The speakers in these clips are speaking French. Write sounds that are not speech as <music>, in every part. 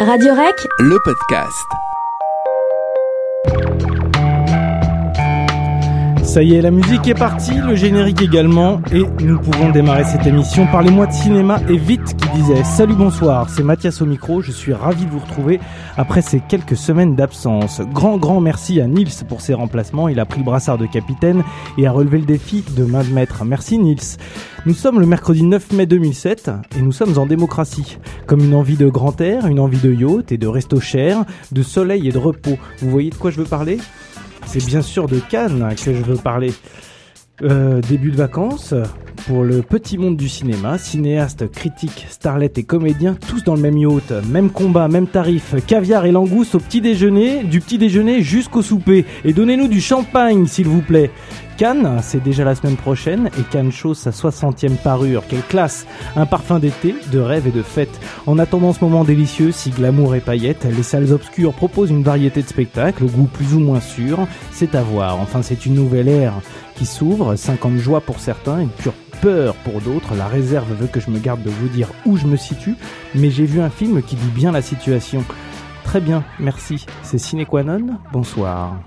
Radio Rec, le podcast. Ça y est, la musique est partie, le générique également, et nous pouvons démarrer cette émission. Parlez-moi de cinéma et vite qui disait Salut, bonsoir, c'est Mathias au micro, je suis ravi de vous retrouver après ces quelques semaines d'absence. Grand, grand merci à Nils pour ses remplacements, il a pris le brassard de capitaine et a relevé le défi de main de maître. Merci Nils. Nous sommes le mercredi 9 mai 2007 et nous sommes en démocratie. Comme une envie de grand air, une envie de yacht et de resto cher, de soleil et de repos. Vous voyez de quoi je veux parler? C'est bien sûr de Cannes que je veux parler. Euh, début de vacances pour le petit monde du cinéma, cinéastes, critiques, starlets et comédiens, tous dans le même yacht, même combat, même tarif, caviar et langouste au petit déjeuner, du petit déjeuner jusqu'au souper. Et donnez-nous du champagne, s'il vous plaît. Cannes, c'est déjà la semaine prochaine et Cannes chose sa 60e parure. Quelle classe Un parfum d'été, de rêve et de fête. En attendant ce moment délicieux, si glamour et paillettes, les salles obscures proposent une variété de spectacles au goût plus ou moins sûr. C'est à voir. Enfin, c'est une nouvelle ère qui s'ouvre, 50 joies pour certains, une pure peur pour d'autres. La réserve veut que je me garde de vous dire où je me situe, mais j'ai vu un film qui dit bien la situation. Très bien, merci. C'est Sine Qua non Bonsoir.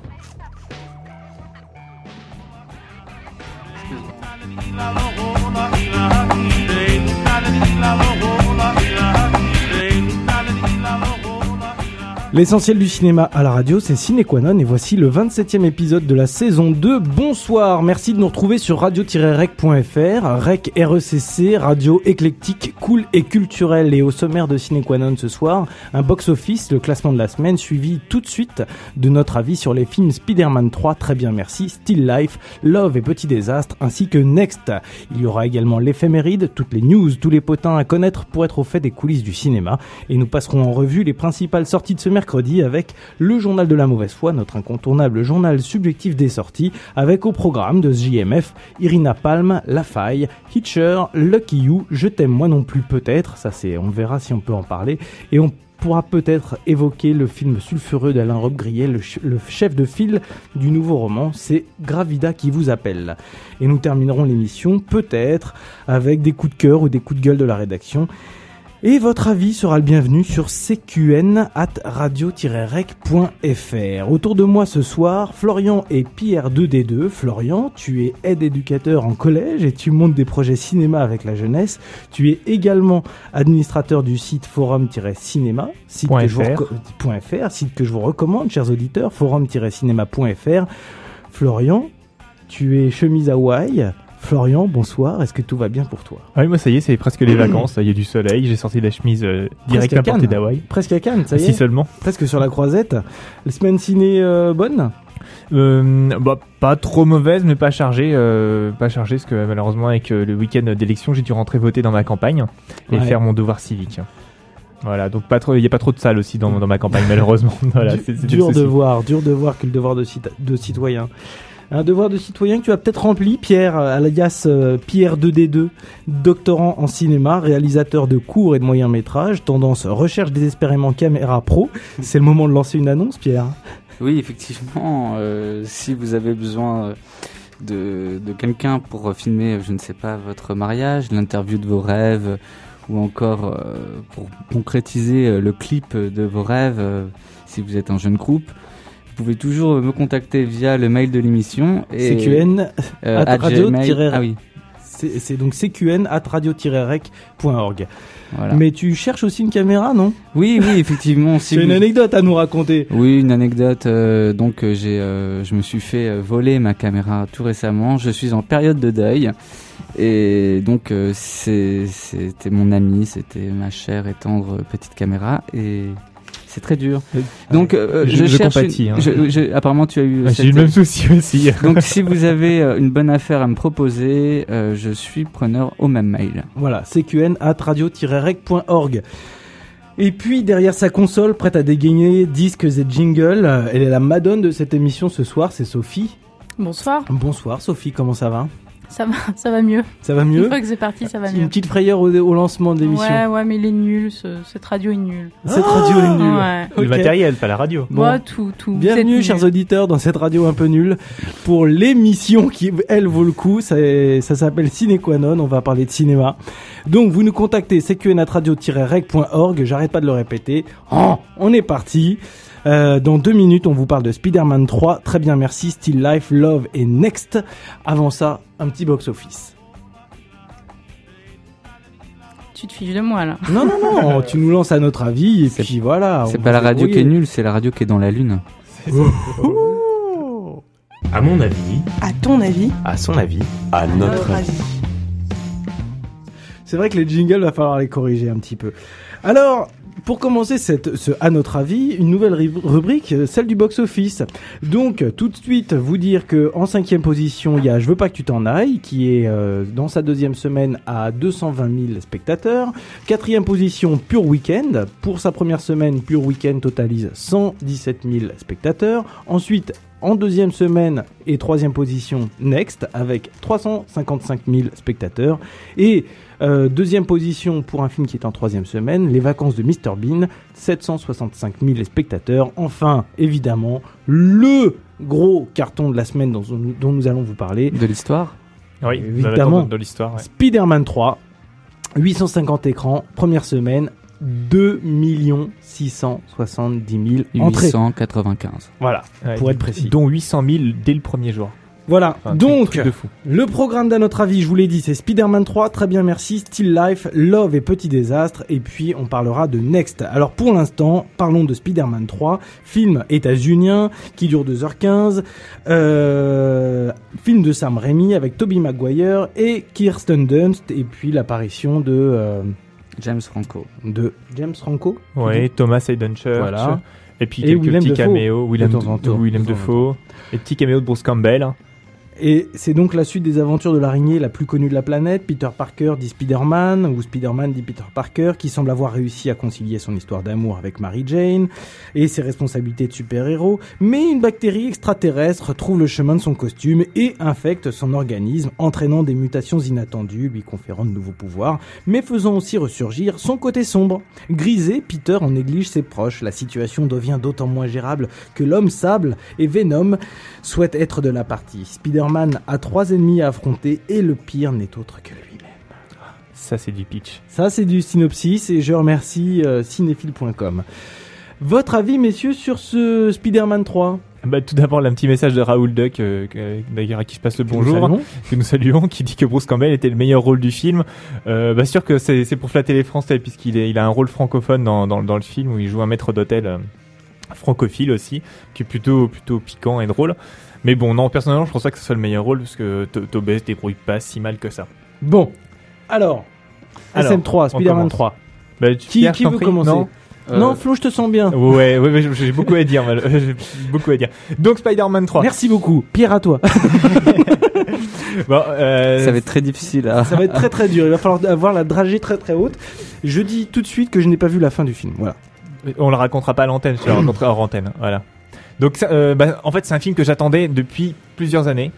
L'essentiel du cinéma à la radio, c'est Ciné et voici le 27e épisode de la saison 2. Bonsoir, merci de nous retrouver sur radio-rec.fr, rec RECC, radio éclectique, cool et culturel. Et au sommaire de Ciné ce soir, un box-office, le classement de la semaine, suivi tout de suite de notre avis sur les films Spider-Man 3, très bien merci, Still Life, Love et Petit Désastre, ainsi que Next. Il y aura également l'éphéméride, toutes les news, tous les potins à connaître pour être au fait des coulisses du cinéma. Et nous passerons en revue les principales sorties de ce mercredi mercredi avec le journal de la mauvaise foi, notre incontournable journal subjectif des sorties, avec au programme de JMF Irina Palm, La Faille, Hitcher, Lucky You, Je t'aime moi non plus peut-être, ça c'est, on verra si on peut en parler, et on pourra peut-être évoquer le film sulfureux d'Alain Rob Grillet, le, le, chef de file du nouveau roman, c'est Gravida qui vous appelle. Et nous terminerons l'émission peut-être avec des coups de cœur ou des coups de gueule de la rédaction. Et votre avis sera le bienvenu sur cqn at radio-rec.fr. Autour de moi ce soir, Florian et Pierre 2D2. Florian, tu es aide éducateur en collège et tu montes des projets cinéma avec la jeunesse. Tu es également administrateur du site forum-cinéma, site, que je vous site que je vous recommande, chers auditeurs, forum-cinéma.fr. Florian, tu es chemise Hawaï, Florian, bonsoir. Est-ce que tout va bien pour toi? Ah Oui, moi ça y est, c'est presque les vacances. Il y a du soleil. J'ai sorti la chemise euh, direct à portée d'Hawaï. Presque à Cannes, ça y est. Si seulement. Presque sur la croisette. La semaine ciné euh, bonne? Euh, bah, pas trop mauvaise, mais pas chargée. Euh, pas chargée, parce que malheureusement, avec le week-end d'élection, j'ai dû rentrer voter dans ma campagne et faire mon devoir civique. Voilà, donc pas trop, il y a pas trop de salles aussi dans, dans ma campagne <laughs> malheureusement. voilà, c'est, dur de voir, dur de voir que le devoir de, de citoyen. Un devoir de citoyen que tu as peut-être rempli, Pierre, alias euh, Pierre 2D2, doctorant en cinéma, réalisateur de courts et de moyens métrages, tendance recherche désespérément caméra pro. <laughs> C'est le moment de lancer une annonce, Pierre. Oui, effectivement, euh, si vous avez besoin de, de quelqu'un pour filmer, je ne sais pas, votre mariage, l'interview de vos rêves, ou encore euh, pour concrétiser le clip de vos rêves, si vous êtes un jeune groupe, vous pouvez toujours me contacter via le mail de l'émission. CQN euh, radio ah oui. C'est donc cqn at radio-rec.org. Mais tu cherches aussi une caméra, non? Oui, oui, effectivement. <laughs> C'est une anecdote à nous raconter. Oui, une anecdote. Euh, donc, euh, j'ai, euh, je me suis fait voler ma caméra tout récemment. Je suis en période de deuil. Et donc, c'était mon ami, c'était ma chère et tendre petite caméra. Et c'est très dur. Donc, euh, je, cherche. Hein. apparemment, tu as eu. J'ai eu le même souci aussi. <laughs> Donc, si vous avez euh, une bonne affaire à me proposer, euh, je suis preneur au même mail. Voilà, cqn at radio-rec.org. Et puis derrière sa console, prête à dégainer disques et jingles, elle est la madone de cette émission ce soir, c'est Sophie. Bonsoir. Bonsoir Sophie, comment ça va? Ça va, ça va mieux. Ça va mieux Une fois que c'est parti, ça va mieux. Une petite frayeur au, au lancement de l'émission. Ouais, ouais, mais il est nul. Ce, cette radio est nulle. Cette radio est nulle. Ouais. Le matériel, pas la radio. Bon. Ouais, tout, tout. Bienvenue, chers auditeurs, dans cette radio un peu nulle pour l'émission qui, elle, vaut le coup. Ça, ça s'appelle Ciné Qua Non. On va parler de cinéma. Donc, vous nous contactez cqnatradio-rec.org. J'arrête pas de le répéter. Oh, on est parti. Euh, dans deux minutes, on vous parle de Spider-Man 3. Très bien, merci. Still Life, Love et Next. Avant ça, un petit box-office. Tu te fiches de moi, là. Non, non, non, <laughs> tu nous lances à notre avis et C'est- puis voilà. C'est pas la radio qui est nulle, c'est la radio qui est dans la lune. À mon avis, À ton avis, à son avis, à notre avis. C'est vrai que les jingles, va falloir les corriger un petit peu. Alors, pour commencer à notre avis, une nouvelle ri- rubrique, euh, celle du box-office. Donc, tout de suite, vous dire que en cinquième position, il y a Je veux pas que tu t'en ailles, qui est euh, dans sa deuxième semaine à 220 000 spectateurs. Quatrième position, Pure Weekend. Pour sa première semaine, Pure Weekend totalise 117 000 spectateurs. Ensuite, en deuxième semaine et troisième position, Next, avec 355 000 spectateurs. Et euh, deuxième position pour un film qui est en troisième semaine, Les Vacances de Mr Bean, 765 000 spectateurs. Enfin, évidemment, le gros carton de la semaine dont, dont nous allons vous parler, De l'histoire? Oui, Évidemment. dans, dans l'histoire. ouais. Spider-Man 3, 850 écrans, première semaine, 2 670 000 entrées. 895. Voilà, Ouais, pour être précis. Dont 800 000 dès le premier jour. Voilà, Enfin, donc... truc de fou. Le programme d'à notre avis, je vous l'ai dit, c'est Spider-Man 3, très bien merci, Still Life, Love et Petit Désastre, et puis on parlera de Next. Alors pour l'instant, parlons de Spider-Man 3, film états-unien qui dure 2h15, euh, film de Sam Raimi avec Tobey Maguire et Kirsten Dunst, et puis l'apparition de, euh, James Franco. de James Franco. Ouais, Thomas Hayden Church. Voilà. Et puis Et quelques Willem petits caméos. Willem, de temps en temps. Willem De temps en Dafoe. Et petits caméos de Bruce Campbell. Et c'est donc la suite des aventures de l'araignée la plus connue de la planète. Peter Parker dit Spider-Man, ou Spider-Man dit Peter Parker, qui semble avoir réussi à concilier son histoire d'amour avec Mary Jane et ses responsabilités de super-héros. Mais une bactérie extraterrestre trouve le chemin de son costume et infecte son organisme, entraînant des mutations inattendues, lui conférant de nouveaux pouvoirs, mais faisant aussi ressurgir son côté sombre. Grisé, Peter en néglige ses proches. La situation devient d'autant moins gérable que l'homme sable et Venom souhaite être de la partie. Spider-Man a trois ennemis à affronter et le pire n'est autre que lui-même. Ça, c'est du pitch. Ça, c'est du synopsis et je remercie euh, cinéphile.com. Votre avis, messieurs, sur ce Spider-Man 3 Bah, tout d'abord, un petit message de Raoul Duck, euh, d'ailleurs à qui je passe le nous bonjour, saluons. que nous saluons, qui dit que Bruce Campbell était le meilleur rôle du film. Euh, bah, sûr que c'est pour flatter les Français, puisqu'il il a un rôle francophone dans, dans, dans le film où il joue un maître d'hôtel euh, francophile aussi, qui est plutôt, plutôt piquant et drôle. Mais bon, non, personnellement, je pense pas que ce soit le meilleur rôle, parce que To- Tobey se débrouille pas si mal que ça. Bon, alors, Alors, SM3, on Spider-Man commence. 3. Bah, tu- Qui, Pierre, qui veut prie commencer Non Euh, Non, Flo, je te sens bien. Ouais, ouais, ouais, j'ai beaucoup à dire, <laughs> j'ai beaucoup à dire. Donc Spider-Man 3. Merci beaucoup. Pierre, à toi. <laughs> <laughs> Bon, euh, Ça va être très difficile à. Ça va être très très dur. Il va falloir avoir la dragée très très haute. Je dis tout de suite que je n'ai pas vu la fin du film. Voilà. On le racontera pas à l'antenne, je le raconterai hors antenne. Voilà. Donc, euh, bah, en fait, c'est un film que j'attendais depuis plusieurs années.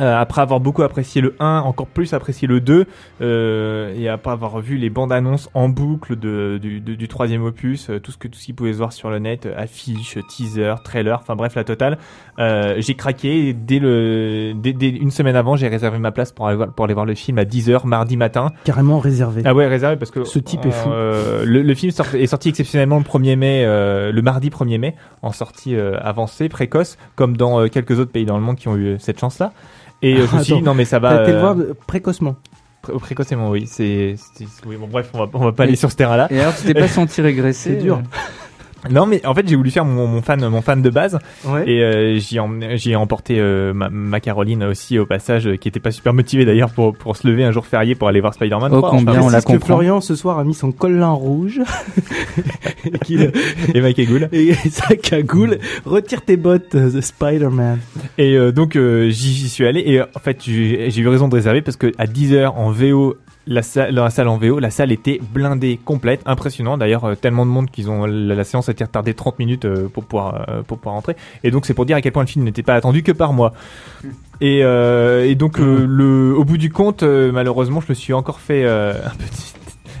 Euh, après avoir beaucoup apprécié le 1, encore plus apprécié le 2, euh, et après avoir vu les bandes annonces en boucle de, du, de- du troisième opus, euh, tout ce que tout ce qu'il pouvait se voir sur le net, euh, affiches, teaser, trailer, enfin bref la totale, euh, j'ai craqué. Et dès le, dès, dès une semaine avant, j'ai réservé ma place pour aller voir, pour aller voir le film à 10h mardi matin. Carrément réservé. Ah ouais, réservé parce que Ce type est fou. euh, le, le film sort- est sorti exceptionnellement le 1er mai, euh, le mardi 1er mai, en sortie avancée, précoce, comme dans quelques autres pays dans le monde qui ont eu cette chance-là. Et euh, je me suis dit non mais ça va T'as été le euh, voir précocement. pré- précocement, oui. C'est, c'est- oui, bon bref, on va, on va pas aller sur ce terrain-là. Et alors, tu t'es pas <laughs> senti régresser C'est dur. Non mais en fait j'ai voulu faire mon, mon fan, mon fan de base, Ouais. et euh, j'y j'ai emporté euh, ma, ma Caroline aussi au passage, euh, qui était pas super motivée d'ailleurs pour pour se lever un jour férié pour aller voir Spider-Man. Oh, 3. combien on la que comprend. Florian ce soir a mis son collant rouge <laughs> et, qu'il- et Mike Egoul. <laughs> et sa cagoule. Retire tes bottes, euh, The Spider-Man. Et euh, donc euh, j'y suis allé et euh, en fait j'ai j'ai eu raison de réserver parce que à 10h en VO la salle, la salle en VO, la salle était blindée, complète, impressionnant. D'ailleurs, euh, tellement de monde qu'ils ont la, la séance a été retardée 30 minutes euh, pour pouvoir euh, pour pouvoir rentrer. Et donc c'est pour dire à quel point le film n'était pas attendu que par moi. Et, euh, et donc euh, le, au bout du compte, euh, malheureusement, je me suis encore fait euh, <laughs> un petit.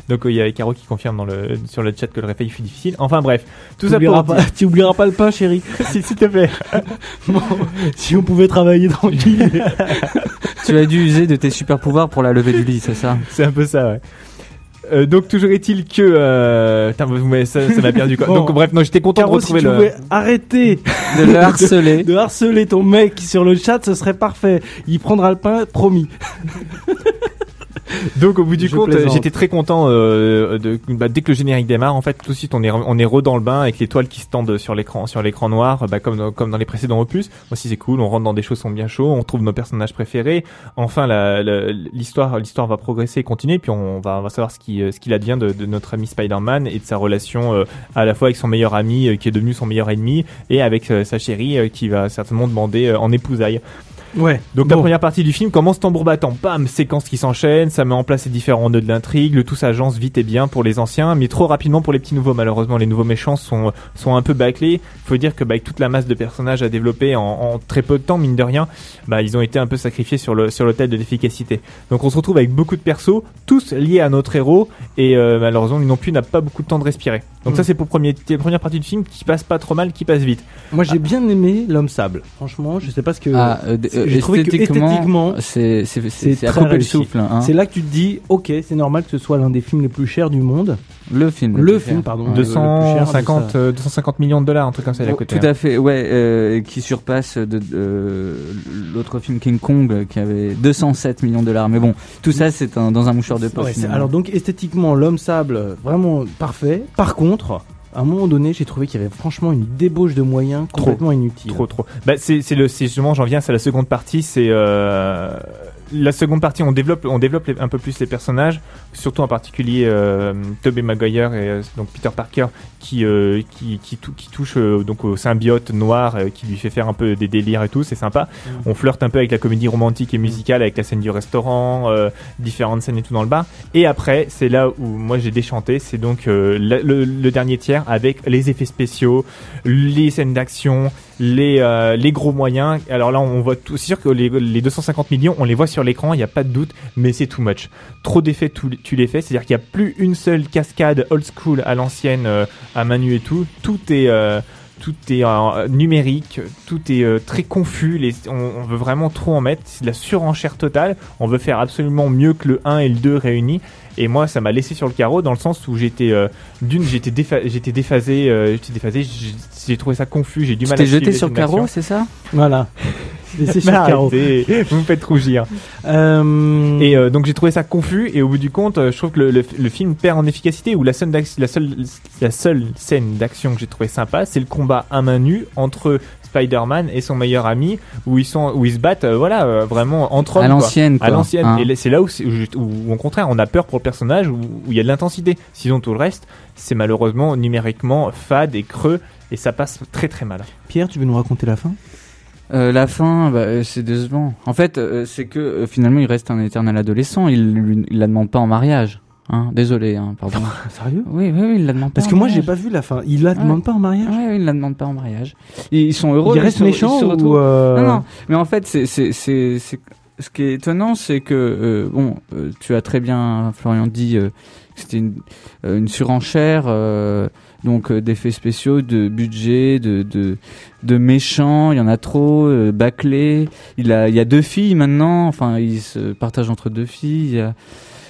Donc euh, il y a Caro qui confirme dans le sur le chat que le réveil fut difficile. Enfin bref, tout Tu ça oublieras pour pas, <laughs> tu oublieras pas le pain, chérie. <laughs> s'il s'il te plaît. <laughs> Bon, si on pouvait travailler tranquille. tu as dû user de tes super pouvoirs pour la lever du lit, c'est ça? C'est un peu ça, ouais. Euh, donc toujours est-il que euh... ça m'a perdu quoi. Bon. Donc bref, non, j'étais content Caro, de si retrouver tu le. pouvais arrêter De le harceler. de harceler ton mec sur le chat, ce serait parfait. Il prendra le pain, promis. <laughs> Donc au bout du Je compte, j'étais très content euh, de bah, dès que le générique démarre. En fait, tout de suite, on est on est re dans le bain avec l'étoile qui se tendent sur l'écran sur l'écran noir, bah, comme dans, comme dans les précédents opus. Aussi c'est cool. On rentre dans des choses qui sont bien chauds. On trouve nos personnages préférés. Enfin, la- la- l'histoire l'histoire va progresser et continuer. Puis on va on va savoir ce qui euh, ce qu'il advient de, de notre ami Spider-Man et de sa relation euh, à la fois avec son meilleur ami euh, qui est devenu son meilleur ennemi et avec euh, sa chérie qui va certainement demander euh, en épousailles. Ouais. Donc la première partie du film commence tambour battant, bam, séquence qui s'enchaîne, ça met en place les différents nœuds de l'intrigue, le tout s'agence vite et bien pour les anciens, mais trop rapidement pour les petits nouveaux. Malheureusement, les nouveaux méchants sont sont un peu bâclés. Faut dire que bah, avec toute la masse de personnages à développer en, en très peu de temps, mine de rien, bah ils ont été un peu sacrifiés sur le sur l'autel de l'efficacité. Donc on se retrouve avec beaucoup de persos, tous liés à notre héros, et euh, malheureusement lui non plus n'a pas beaucoup de temps de respirer. Donc Mm. ça c'est pour premier, la première partie du film qui passe pas trop mal, qui passe vite. Moi, j'ai bien aimé l'homme sable. Franchement, je sais pas ce que. Ah, euh, euh, j'ai trouvé que esthétiquement, c'est c'est à très couper le souffle. Hein. C'est là que tu te dis, ok, c'est normal que ce soit l'un des films les plus chers du monde. Le film. Le film, cher. pardon. Ouais. le plus cher de 250, ça. euh, 250 millions de dollars, un truc comme ça, il est à Oh, côté. Tout hein. à fait, ouais, euh, qui surpasse de, de- l'autre film King Kong euh, qui avait 207 millions de dollars. Mais bon, tout ça c'est un- dans un mouchoir de poche. Ouais, alors donc esthétiquement l'homme sable euh, vraiment parfait. Par contre, à un moment donné, j'ai trouvé qu'il y avait franchement une débauche de moyens Trop. complètement inutile. Trop, trop. Bah, c'est, c'est le, c'est justement, j'en viens, c'est la seconde partie, c'est, euh, la seconde partie, on développe, on développe les- un peu plus les personnages, surtout en particulier, euh, Tobey Maguire et euh, donc Peter Parker, qui, euh, qui, qui, tou- qui touche, euh, donc au symbiote noir, euh, qui lui fait faire un peu des délires et tout, c'est sympa. On flirte un peu avec la comédie romantique et musicale, avec la scène du restaurant, euh, différentes scènes et tout dans le bar. Et après, c'est là où moi j'ai déchanté, c'est donc euh, le, le- dernier tiers avec les effets spéciaux, les scènes d'action, les, euh, les gros moyens. Alors là, on voit tout. C'est sûr que les, les 250 millions, on les voit sur l'écran, il n'y a pas de doute, mais c'est too much. Trop d'effets, tu, tu les fais. C'est-à-dire qu'il n'y a plus une seule cascade old school à l'ancienne, euh, à main nue et tout. Tout est. euh, tout est euh, numérique, tout est euh, très confus, les, on, on veut vraiment trop en mettre, c'est de la surenchère totale, on veut faire absolument mieux que le 1 et le 2 réunis, et moi ça m'a laissé sur le carreau dans le sens où j'étais, euh, d'une j'étais défa- j'étais déphasé, euh, j'étais déphasé, j'ai j'ai trouvé ça confus, j'ai du Tu mal à t'es jeté sur Caro, d'action. c'est ça? Voilà. <laughs> Arrêtez, vous me faites rougir. Euh, Et euh, donc j'ai trouvé ça confus et au bout du compte, euh, je trouve que le, le- le film perd en efficacité. Où la seule, d'ac- la seule, la seule scène d'action que j'ai trouvé sympa, c'est le combat à main nue entre Spider-Man et son meilleur ami, où ils sont, où ils se battent, euh, voilà, euh, vraiment entre hommes. À l'ancienne. À l'ancienne. Hein. Et c'est là où, où, où, au contraire, on a peur pour le personnage, où il y a de l'intensité. Sinon, tout le reste, c'est malheureusement numériquement fade et creux, et ça passe très très mal. Pierre, tu veux nous raconter la fin? Euh, la fin, bah, euh, c'est décevant. En fait, euh, c'est que euh, finalement, il reste un éternel adolescent. Il, il la demande pas en mariage. Hein Désolé, hein, pardon. <laughs> Sérieux? Oui, oui, oui, il la demande pas. Parce en que moi, j'ai pas vu la fin. Il la Ouais. demande pas en mariage? Ouais, oui, il la demande pas en mariage. Ils, ils sont heureux. Il ils reste se- méchant ils se ou Non, non. Mais en fait, c'est, c'est, c'est, ce qui est étonnant, c'est que bon, tu as très bien, Florian dit, que c'était une, une surenchère, euh, donc euh, d'effets spéciaux, de budget, de, de, de méchants. Il y en a trop, euh, bâclés. Il a, il y a deux filles maintenant. Enfin, il se partage entre deux filles.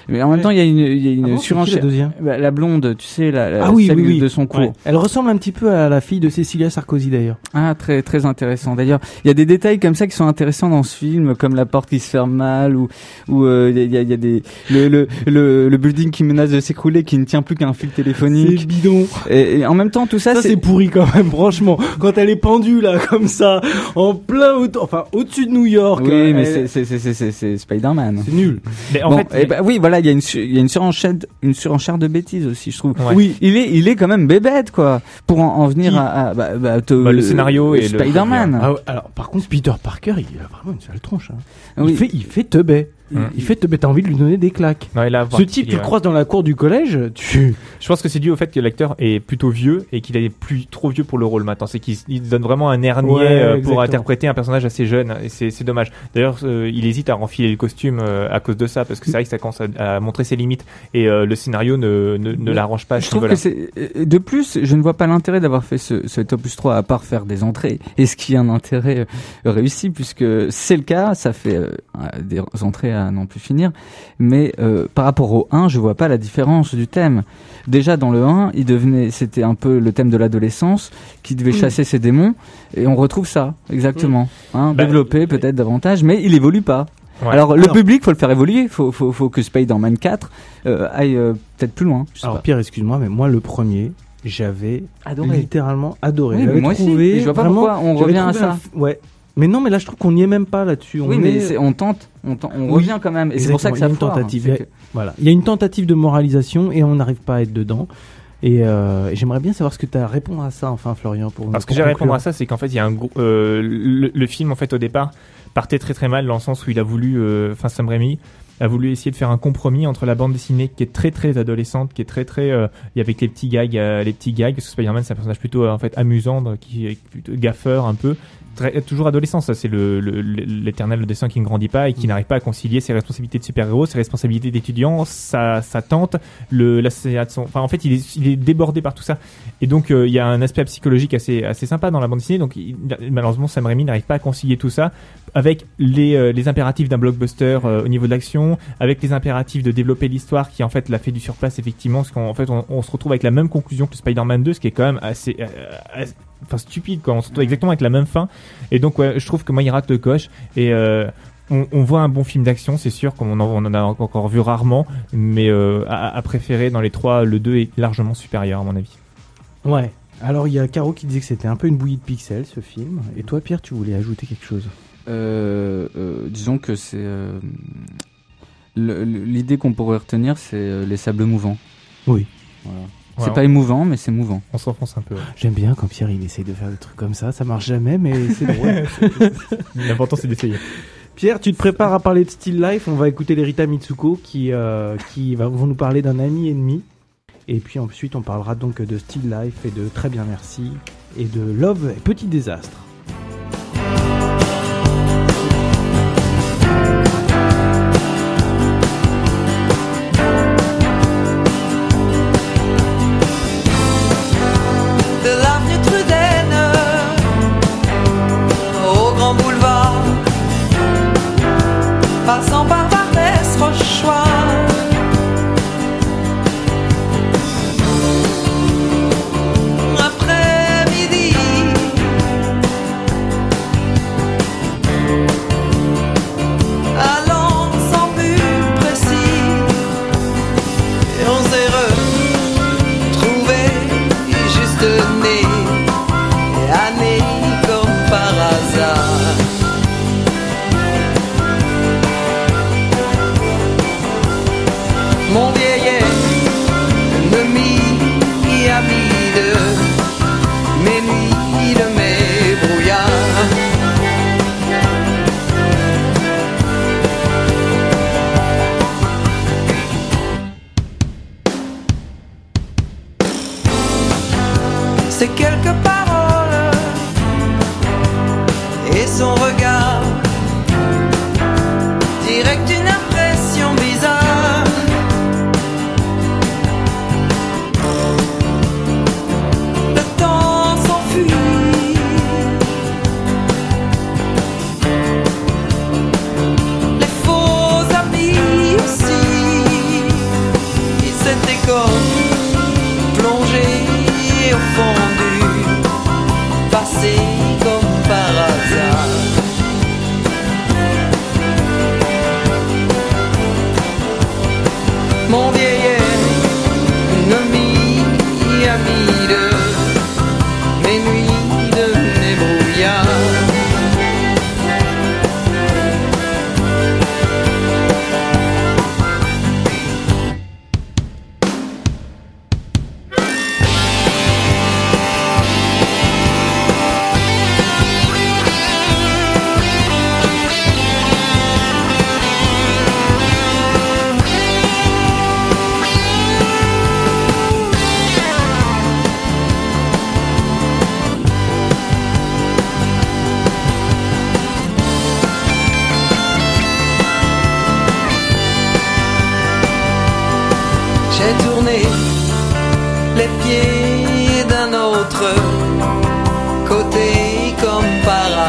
Mais en même temps, il y a une, y a une Ah bon, c'est surenchère. la deuxième Bah, la blonde, tu sais, la, la Ah oui, celle oui, oui. de son cours. Ouais. Elle ressemble un petit peu à la fille de Cécilia Sarkozy d'ailleurs. Ah, très très intéressant. D'ailleurs, il y a des détails comme ça qui sont intéressants dans ce film, comme la porte qui se ferme mal, ou ou euh, il y, a, il y a des le, le le le building qui menace de s'écrouler, qui ne tient plus qu'un fil C'est téléphonique. bidon. Et, et en même temps, tout ça, Ça, c'est c'est pourri quand même, franchement. Quand elle est pendue là, comme ça, en plein, au enfin au-dessus de New York. oui, euh, mais elle- c'est c'est c'est c'est c'est c'est Spider-Man. c'est nul. Mais en Bon, fait, eh ben, oui, voilà, il y a une il y a une surenchère une surenchère de bêtises aussi, je trouve. Ouais. Oui, il est il est quand même bébête quoi, pour en, en venir à, à- bah, bah, te- Bah, le scénario et le- Spider-Man. Ah alors, par contre, Peter Parker, il a vraiment une sale tronche. hein. Oui. Il fait, il fait teubé. Il, Mm. il fait te, t'as envie de lui donner des claques. Là, Ce type, tu le croises dans la cour du collège, tu. <laughs> Je pense que c'est dû au fait que l'acteur est plutôt vieux et qu'il est plus trop vieux pour le rôle maintenant. C'est qu'il il donne vraiment un air Ouais, euh, pour interpréter un personnage assez jeune et c'est dommage. D'ailleurs, euh, il hésite à renfiler le costume euh, à cause de ça parce que c'est vrai que ça commence à, à montrer ses limites et euh, le scénario ne, ne, ne l'arrange pas à Je trouve que c'est de plus, je ne vois pas l'intérêt d'avoir fait ce, ce opus 3 à part faire des entrées. Et ce qui a un intérêt réussi puisque c'est le cas, ça fait des entrées à n'en plus finir. Mais euh, par rapport au 1, je vois pas la différence du thème. Déjà dans le 1, il devenait, c'était un peu le thème de l'adolescence qui devait Mm. chasser ses démons, et on retrouve ça exactement, hein, Bah, développé peut-être davantage, mais il évolue pas. Ouais. Alors le Alors- public, faut le faire évoluer, faut, faut, faut que Spider-Man 4 euh, aille euh, peut-être plus loin. Je sais Alors pas. Pierre, excuse-moi, mais moi le premier, j'avais Adoré. littéralement adoré. Oui, l'avais moi aussi. trouvé Et je vois pas vraiment- pourquoi on j'avais revient à un ça. Ouais. Mais non, mais là je trouve qu'on n'y est même pas là-dessus. On Oui, mais est- on tente, on, tente- on Oui, revient quand même. Et c'est pour ça que ça foire. tentative. C'est que- Voilà. Il y a une tentative de moralisation et on n'arrive pas à être dedans. Et, euh, et j'aimerais bien savoir ce que tu as à répondre à ça, enfin, Florian. Pour, Alors ce que j'ai à répondre à ça, c'est qu'en fait, il y a un euh, le, le film en fait au départ partait très très mal dans le sens où il a voulu, euh, enfin Sam Raimi a voulu essayer de faire un compromis entre la bande dessinée qui est très très adolescente, qui est très très, euh, et avec les petits gags, euh, les petits gags, parce que Spider-Man c'est un personnage plutôt euh, en fait amusant, donc, qui est plutôt gaffeur un peu. Très- toujours adolescent, ça c'est le le- le- l'éternel adolescent qui ne grandit pas et qui n'arrive pas à concilier ses responsabilités de super-héros, ses responsabilités d'étudiant, sa, sa tante, le de son... Enfin en fait il est, il est débordé par tout ça. Et donc euh, il y a un aspect psychologique assez, assez sympa dans la bande dessinée. Donc il- malheureusement Sam Raimi n'arrive pas à concilier tout ça avec les, euh, les impératifs d'un blockbuster euh, au niveau de l'action, avec les impératifs de développer l'histoire qui en fait l'a fait du surplace effectivement, parce qu'en fait on, on se retrouve avec la même conclusion que Spider-Man 2, ce qui est quand même assez, euh, assez- enfin stupide quoi. On se retrouve exactement avec la même fin. Et donc ouais, je trouve que moi il rate le coche et euh, on, on voit un bon film d'action, c'est sûr, comme on en, on en a encore vu rarement, mais euh, à, à préférer dans les trois, le 2 est largement supérieur à mon avis. Ouais. Alors il y a Caro qui disait que c'était un peu une bouillie de pixels ce film. Et toi, Pierre, tu voulais ajouter quelque chose? Euh, euh, disons que c'est euh, l'idée qu'on pourrait retenir, c'est euh, les sables mouvants. Oui. Voilà. Ouais, c'est pas émouvant, mais c'est mouvant. On se renfonce un peu. ouais. J'aime bien quand Pierre il essaye de faire des trucs comme ça. Ça marche jamais, mais c'est drôle. <laughs> L'important c'est d'essayer. Pierre, tu te prépares à parler de Still Life. On va écouter les Rita Mitsuko qui, euh, qui va- vont nous parler d'un ami ennemi. Et puis ensuite, on parlera donc de Still Life et de Très bien merci et de Love et Petit désastre.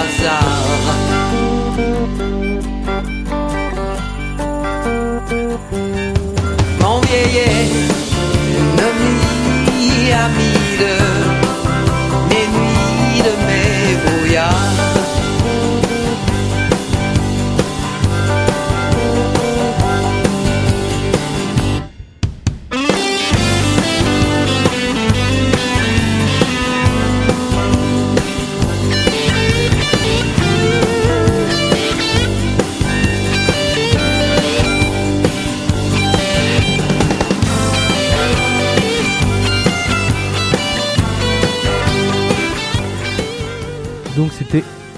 Hasard. Mon vieil ami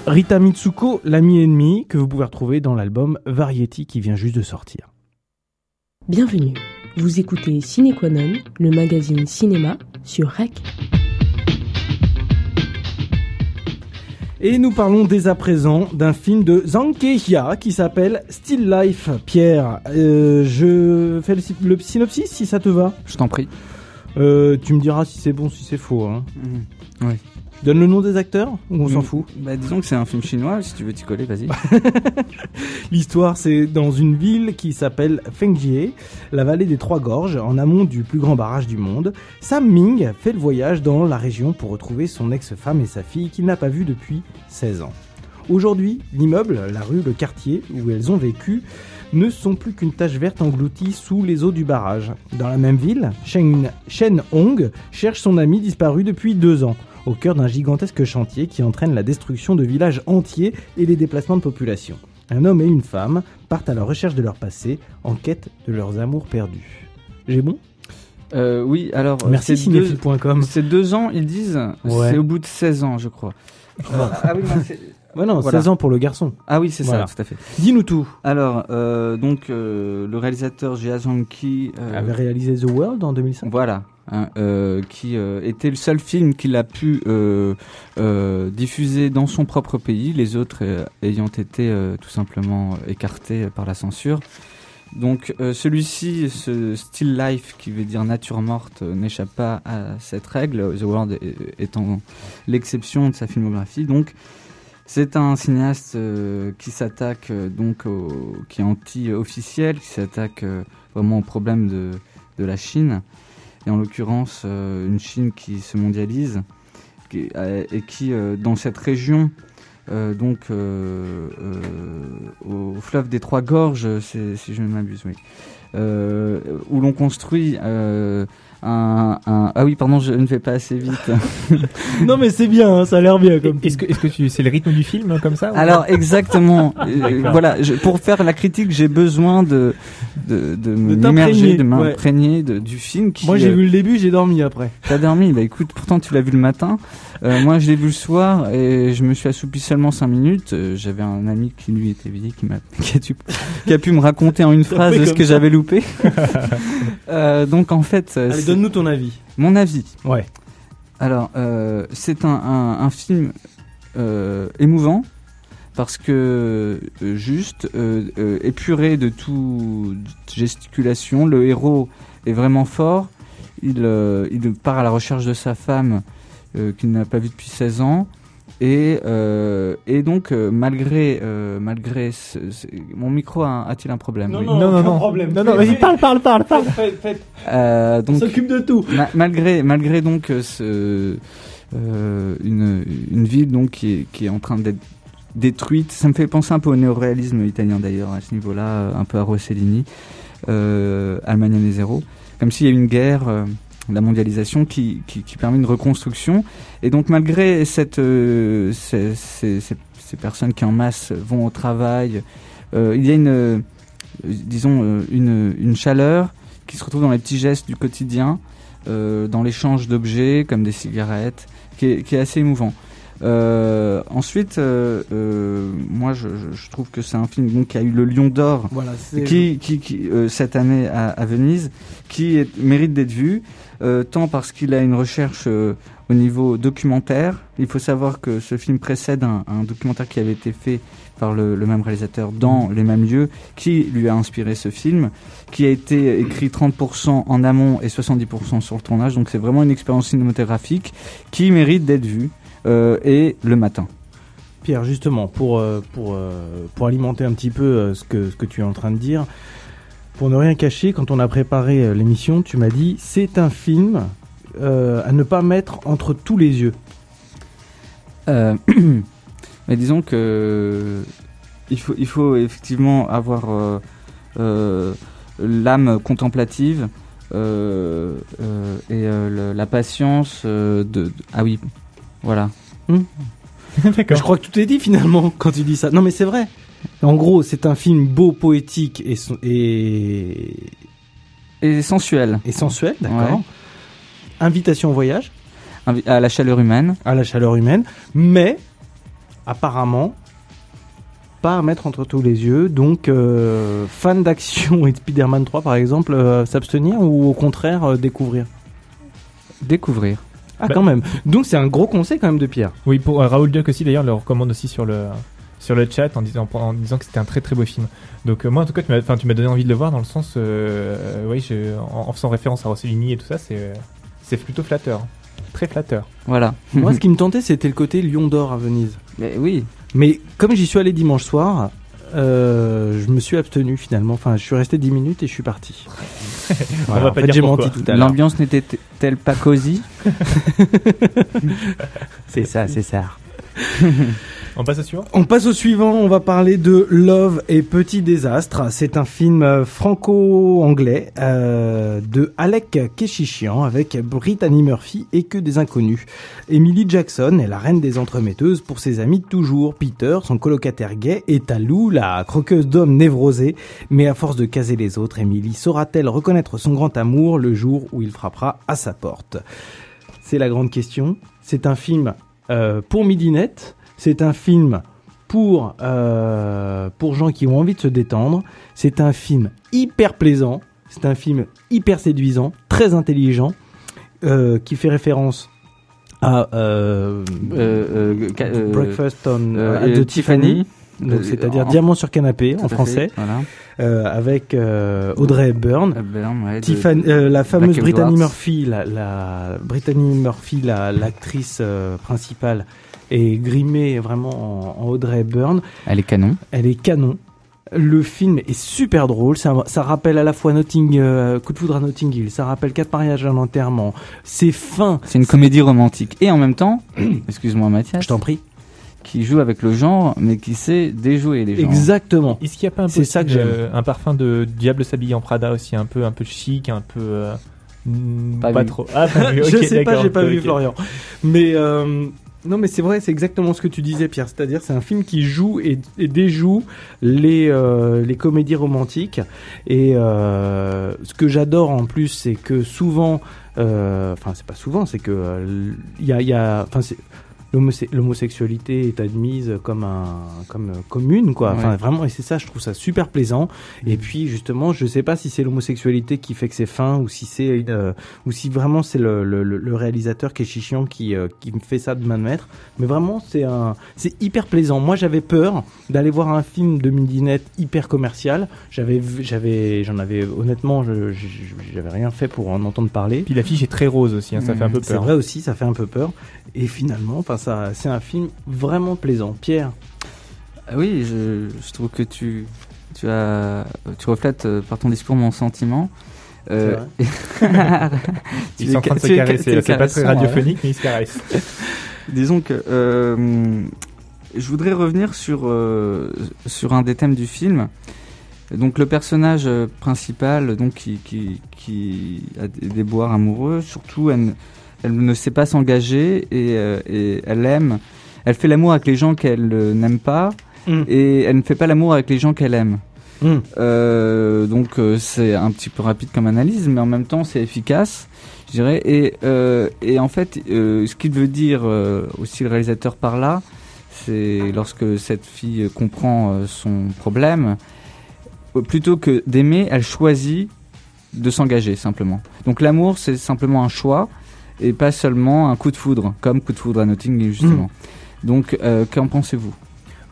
Rita Mitsuko, l'ami ennemi, que vous pouvez retrouver dans l'album Variety qui vient juste de sortir. Bienvenue. Vous écoutez Ciné Qua Non, le magazine cinéma sur REC. Et nous parlons dès à présent d'un film de Zhang Kehia qui s'appelle Still Life. Pierre, euh, je fais le, sy- le synopsis si ça te va? Je t'en prie. Euh, tu me diras si c'est bon, si c'est faux. Hein. Oui. Donne le nom des acteurs ou on s'en Mm. fout? Bah, disons que c'est un film chinois, si tu veux t'y coller, vas-y. <laughs> L'histoire, c'est dans une ville qui s'appelle Fengjie, la vallée des Trois Gorges, en amont du plus grand barrage du monde. Sam Ming fait le voyage dans la région pour retrouver son ex-femme et sa fille qu'il n'a pas vues depuis 16 ans. Aujourd'hui, l'immeuble, la rue, le quartier où elles ont vécu ne sont plus qu'une tache verte engloutie sous les eaux du barrage. Dans la même ville, Shen, Shen Hong cherche son ami disparu depuis deux ans, au cœur d'un gigantesque chantier qui entraîne la destruction de villages entiers et les déplacements de population. Un homme et une femme partent à la recherche de leur passé, en quête de leurs amours perdus. J'ai bon? Euh, oui, alors. euh, Merci c'est deux, cinéphile.com. c'est deux ans, ils disent. Ouais. C'est au bout de 16 ans, je crois. ah oui, non, c'est- Ouais, non, Voilà. 16 ans pour le garçon. ah oui, c'est Voilà. ça, tout à fait. Dis-nous tout. Alors, euh, donc, euh, le réalisateur Jia Zhangqi. euh, avait réalisé The World en 2005. Voilà, hein, euh, qui euh, était le seul film qu'il a pu euh, diffuser dans son propre pays, les autres ayant été tout simplement écartés par la censure. Donc celui-ci, ce Still Life, qui veut dire nature morte, n'échappe pas à cette règle, The World étant l'exception de sa filmographie. Donc c'est un cinéaste qui s'attaque donc qui est anti-officiel, qui s'attaque vraiment au problème de la Chine, et en l'occurrence euh, une Chine qui se mondialise euh, et qui, euh, dans cette région, donc au fleuve des Trois Gorges, si je ne m'abuse, oui, où l'on construit un, un- Ah oui, pardon, je ne vais pas assez vite. <laughs> Non, mais c'est bien, hein, ça a l'air bien comme Est-ce que, est-ce que tu, c'est le rythme du film comme ça Alors exactement. <laughs> Euh, voilà, je- pour faire la critique, j'ai besoin de de, de m'immerger, de m'imprégner de- du film. Qui, Moi, j'ai euh, vu le début, j'ai dormi après. T'as dormi? Bah écoute, pourtant tu l'as vu le matin. Euh, moi, je l'ai vu le soir et je me suis assoupi seulement 5 minutes. Euh, J'avais un ami qui lui était éveillé, qui m'a <laughs> qui a, dû- qui a pu me raconter en une phrase ce que ça. j'avais loupé. <laughs> Euh, donc en fait, Allez, donne-nous ton avis. mon avis. Ouais. Alors, c'est un, un, un film émouvant parce que juste épuré de toute gesticulation. Le héros est vraiment fort. Il, il part à la recherche de sa femme qu'il n'a pas vue depuis 16 ans. Et, euh, et donc, euh, malgré, euh, malgré ce- ce- mon micro a- a-t-il un problème? Oui. non, non, aucun non. problème. Non, non, vas-y, parle, parle, parle, parle. Faites, faites. Euh, On donc, s'occupe de tout. Ma- malgré, malgré donc euh, ce, euh, une, une ville donc qui est, qui est en train d'être détruite, ça me fait penser un peu au néoréalisme italien d'ailleurs à ce niveau-là, euh, un peu à Rossellini, euh, Allemagne zéro, comme s'il y a une guerre, euh, la mondialisation qui, qui, qui permet une reconstruction. Et donc malgré cette, euh, ces, ces, ces- ces personnes qui en masse vont au travail, euh, il y a une, euh, disons, euh, une, une chaleur qui se retrouve dans les petits gestes du quotidien, euh, dans l'échange d'objets comme des cigarettes, qui est, qui est assez émouvant. Euh, ensuite, euh, euh, moi je, je- trouve que c'est un film donc, qui a eu le Lion d'Or Voilà, qui, qui, qui, euh, cette année à, à Venise, qui est- mérite d'être vu, euh, tant parce qu'il a une recherche euh, au niveau documentaire, il faut savoir que ce film précède un, un documentaire qui avait été fait par le, le, même réalisateur dans les mêmes lieux, qui lui a inspiré ce film, qui a été écrit 30% en amont et 70% sur le tournage. Donc c'est vraiment une expérience cinématographique qui mérite d'être vue euh, et le matin. Pierre, justement, pour, euh, pour, euh, pour alimenter un petit peu euh, ce, que, ce que tu es en train de dire, pour ne rien cacher, quand on a préparé euh, l'émission, tu m'as dit c'est un film euh, à ne pas mettre entre tous les yeux. Euh, <clears throat> mais disons que il faut, il faut effectivement avoir euh, euh, l'âme contemplative euh, euh, et euh, le- la patience euh, de, de- Ah oui, voilà. <laughs> D'accord. Je crois que tout est dit finalement quand tu dis ça. Non mais c'est vrai. En gros, c'est un film beau, poétique et, son- et, Et sensuel, et sensuel, d'accord. Ouais. Invitation au voyage, Invi- à la chaleur humaine. à la chaleur humaine, mais apparemment pas à mettre entre tous les yeux. Donc, euh, fan d'action et de Spider-Man 3 par exemple, euh, s'abstenir ou au contraire euh, découvrir? Découvrir. Ah, Bah- quand même. Donc, c'est un gros conseil quand même de Pierre. Oui, pour euh, Raoul Duck aussi, d'ailleurs, le recommande aussi sur le, sur le chat en disant, en disant que c'était un très très beau film. Donc, euh, moi, en tout cas, tu m'as enfin, tu m'as donné envie de le voir dans le sens, euh, euh, oui, je, en, en faisant référence à Rossellini et tout ça, c'est euh, c'est plutôt flatteur. Très flatteur. Voilà. <laughs> Moi, ce qui me tentait, c'était le côté Lion d'Or à Venise. Mais oui, Mais comme j'y suis allé dimanche soir, euh, je me suis abstenu finalement. Enfin, je suis resté 10 minutes et je suis parti. <laughs> On va en pas fait, dire j'ai pourquoi. menti tout à l'heure. l'ambiance n'était-elle pas cosy <laughs> C'est ça, c'est ça. On passe au suivant? On passe au suivant, on va parler de Love et Petit Désastre. C'est un film franco-anglais euh, de Alec Keshishian avec Brittany Murphy et que des inconnus. Emily Jackson est la reine des entremetteuses pour ses amis de toujours. Peter, son colocataire gay, et Talou, la croqueuse d'hommes névrosée. Mais à force de caser les autres, Emily saura-t-elle reconnaître son grand amour le jour où il frappera à sa porte? C'est la grande question. C'est un film euh, pour midinette. C'est un film pour, euh, pour gens qui ont envie de se détendre. C'est un film hyper plaisant. C'est un film hyper séduisant, très intelligent, euh, qui fait référence à Breakfast on at the Tiffany, c'est-à-dire en- Diamant sur canapé tout en fait, français, Voilà. euh, avec euh, Audrey Hepburn. Hepburn, ouais, de- Tiffany- euh, la fameuse Black Brittany Edwards. Murphy, la, la Brittany Murphy, la- l'actrice principale, est grimée vraiment en, en Audrey Hepburn. Elle est canon. Elle est canon. Le film est super drôle. Ça, ça rappelle à la fois Notting, Coup de foudre à Notting Hill. Ça rappelle Quatre mariages à l'enterrement. C'est fin. C'est une comédie romantique. Et en même temps, <clears throat> excuse-moi Mathias, Je t'en prie. Qui joue avec le genre, mais qui sait déjouer les genres. Exactement. Est-ce qu'il n'y a pas un, C'est peu ça que euh, un parfum de Diable s'habille en Prada aussi, un peu, un peu chic, un peu. euh, Pas trop. Ah, pas <laughs> vu, je sais pas, j'ai pas vu. Florian. Mais euh, non, mais c'est vrai, c'est exactement ce que tu disais, Pierre. C'est-à-dire, c'est un film qui joue et, et déjoue les euh, les comédies romantiques. Et euh, ce que j'adore en plus, c'est que souvent, euh, enfin, c'est pas souvent, c'est que euh, il y a, il y a, enfin, c'est l'homose- l'homosexualité est admise comme un comme euh, commune quoi enfin Ouais. vraiment et c'est ça je trouve ça super plaisant et puis justement je sais pas si c'est l'homosexualité qui fait que c'est fin ou si c'est une, euh, ou si vraiment c'est le, le, le- réalisateur qui est chichiant qui, euh, qui me fait ça de main de maître. Mais vraiment, c'est un, c'est hyper plaisant. Moi, j'avais peur d'aller voir un film de midinette hyper commercial. J'avais, j'avais, j'en avais, honnêtement, j'avais rien fait pour en entendre parler. Puis l'affiche est très rose aussi, hein, ça fait un peu C'est peur. vrai aussi, ça fait un peu peur. Et finalement, enfin, ça, c'est un film vraiment plaisant. Pierre, Ah Oui, je, je trouve que tu, tu, as, tu reflètes euh, par ton discours mon sentiment. Euh, <laughs> Ils sont en train de se caresser, c'est pas très radiophonique, mais ils se <laughs> caressent. Disons que euh, je voudrais revenir sur, euh, sur un des thèmes du film. Donc le personnage principal, donc qui, qui, qui a des déboires amoureux, surtout elle, ne- elle ne sait pas s'engager et, euh, et elle aime, elle fait l'amour avec les gens qu'elle euh, n'aime pas Mm. et elle ne fait pas l'amour avec les gens qu'elle aime. Mm. Euh, donc c'est un petit peu rapide comme analyse, mais en même temps c'est efficace, je dirais. Et, et en fait, ce qu'il veut dire aussi le réalisateur par là, c'est lorsque cette fille comprend son problème, plutôt que d'aimer, elle choisit de s'engager simplement. Donc l'amour c'est simplement un choix. Et pas seulement un coup de foudre, comme coup de foudre à Notting justement. Donc, euh, qu'en pensez-vous?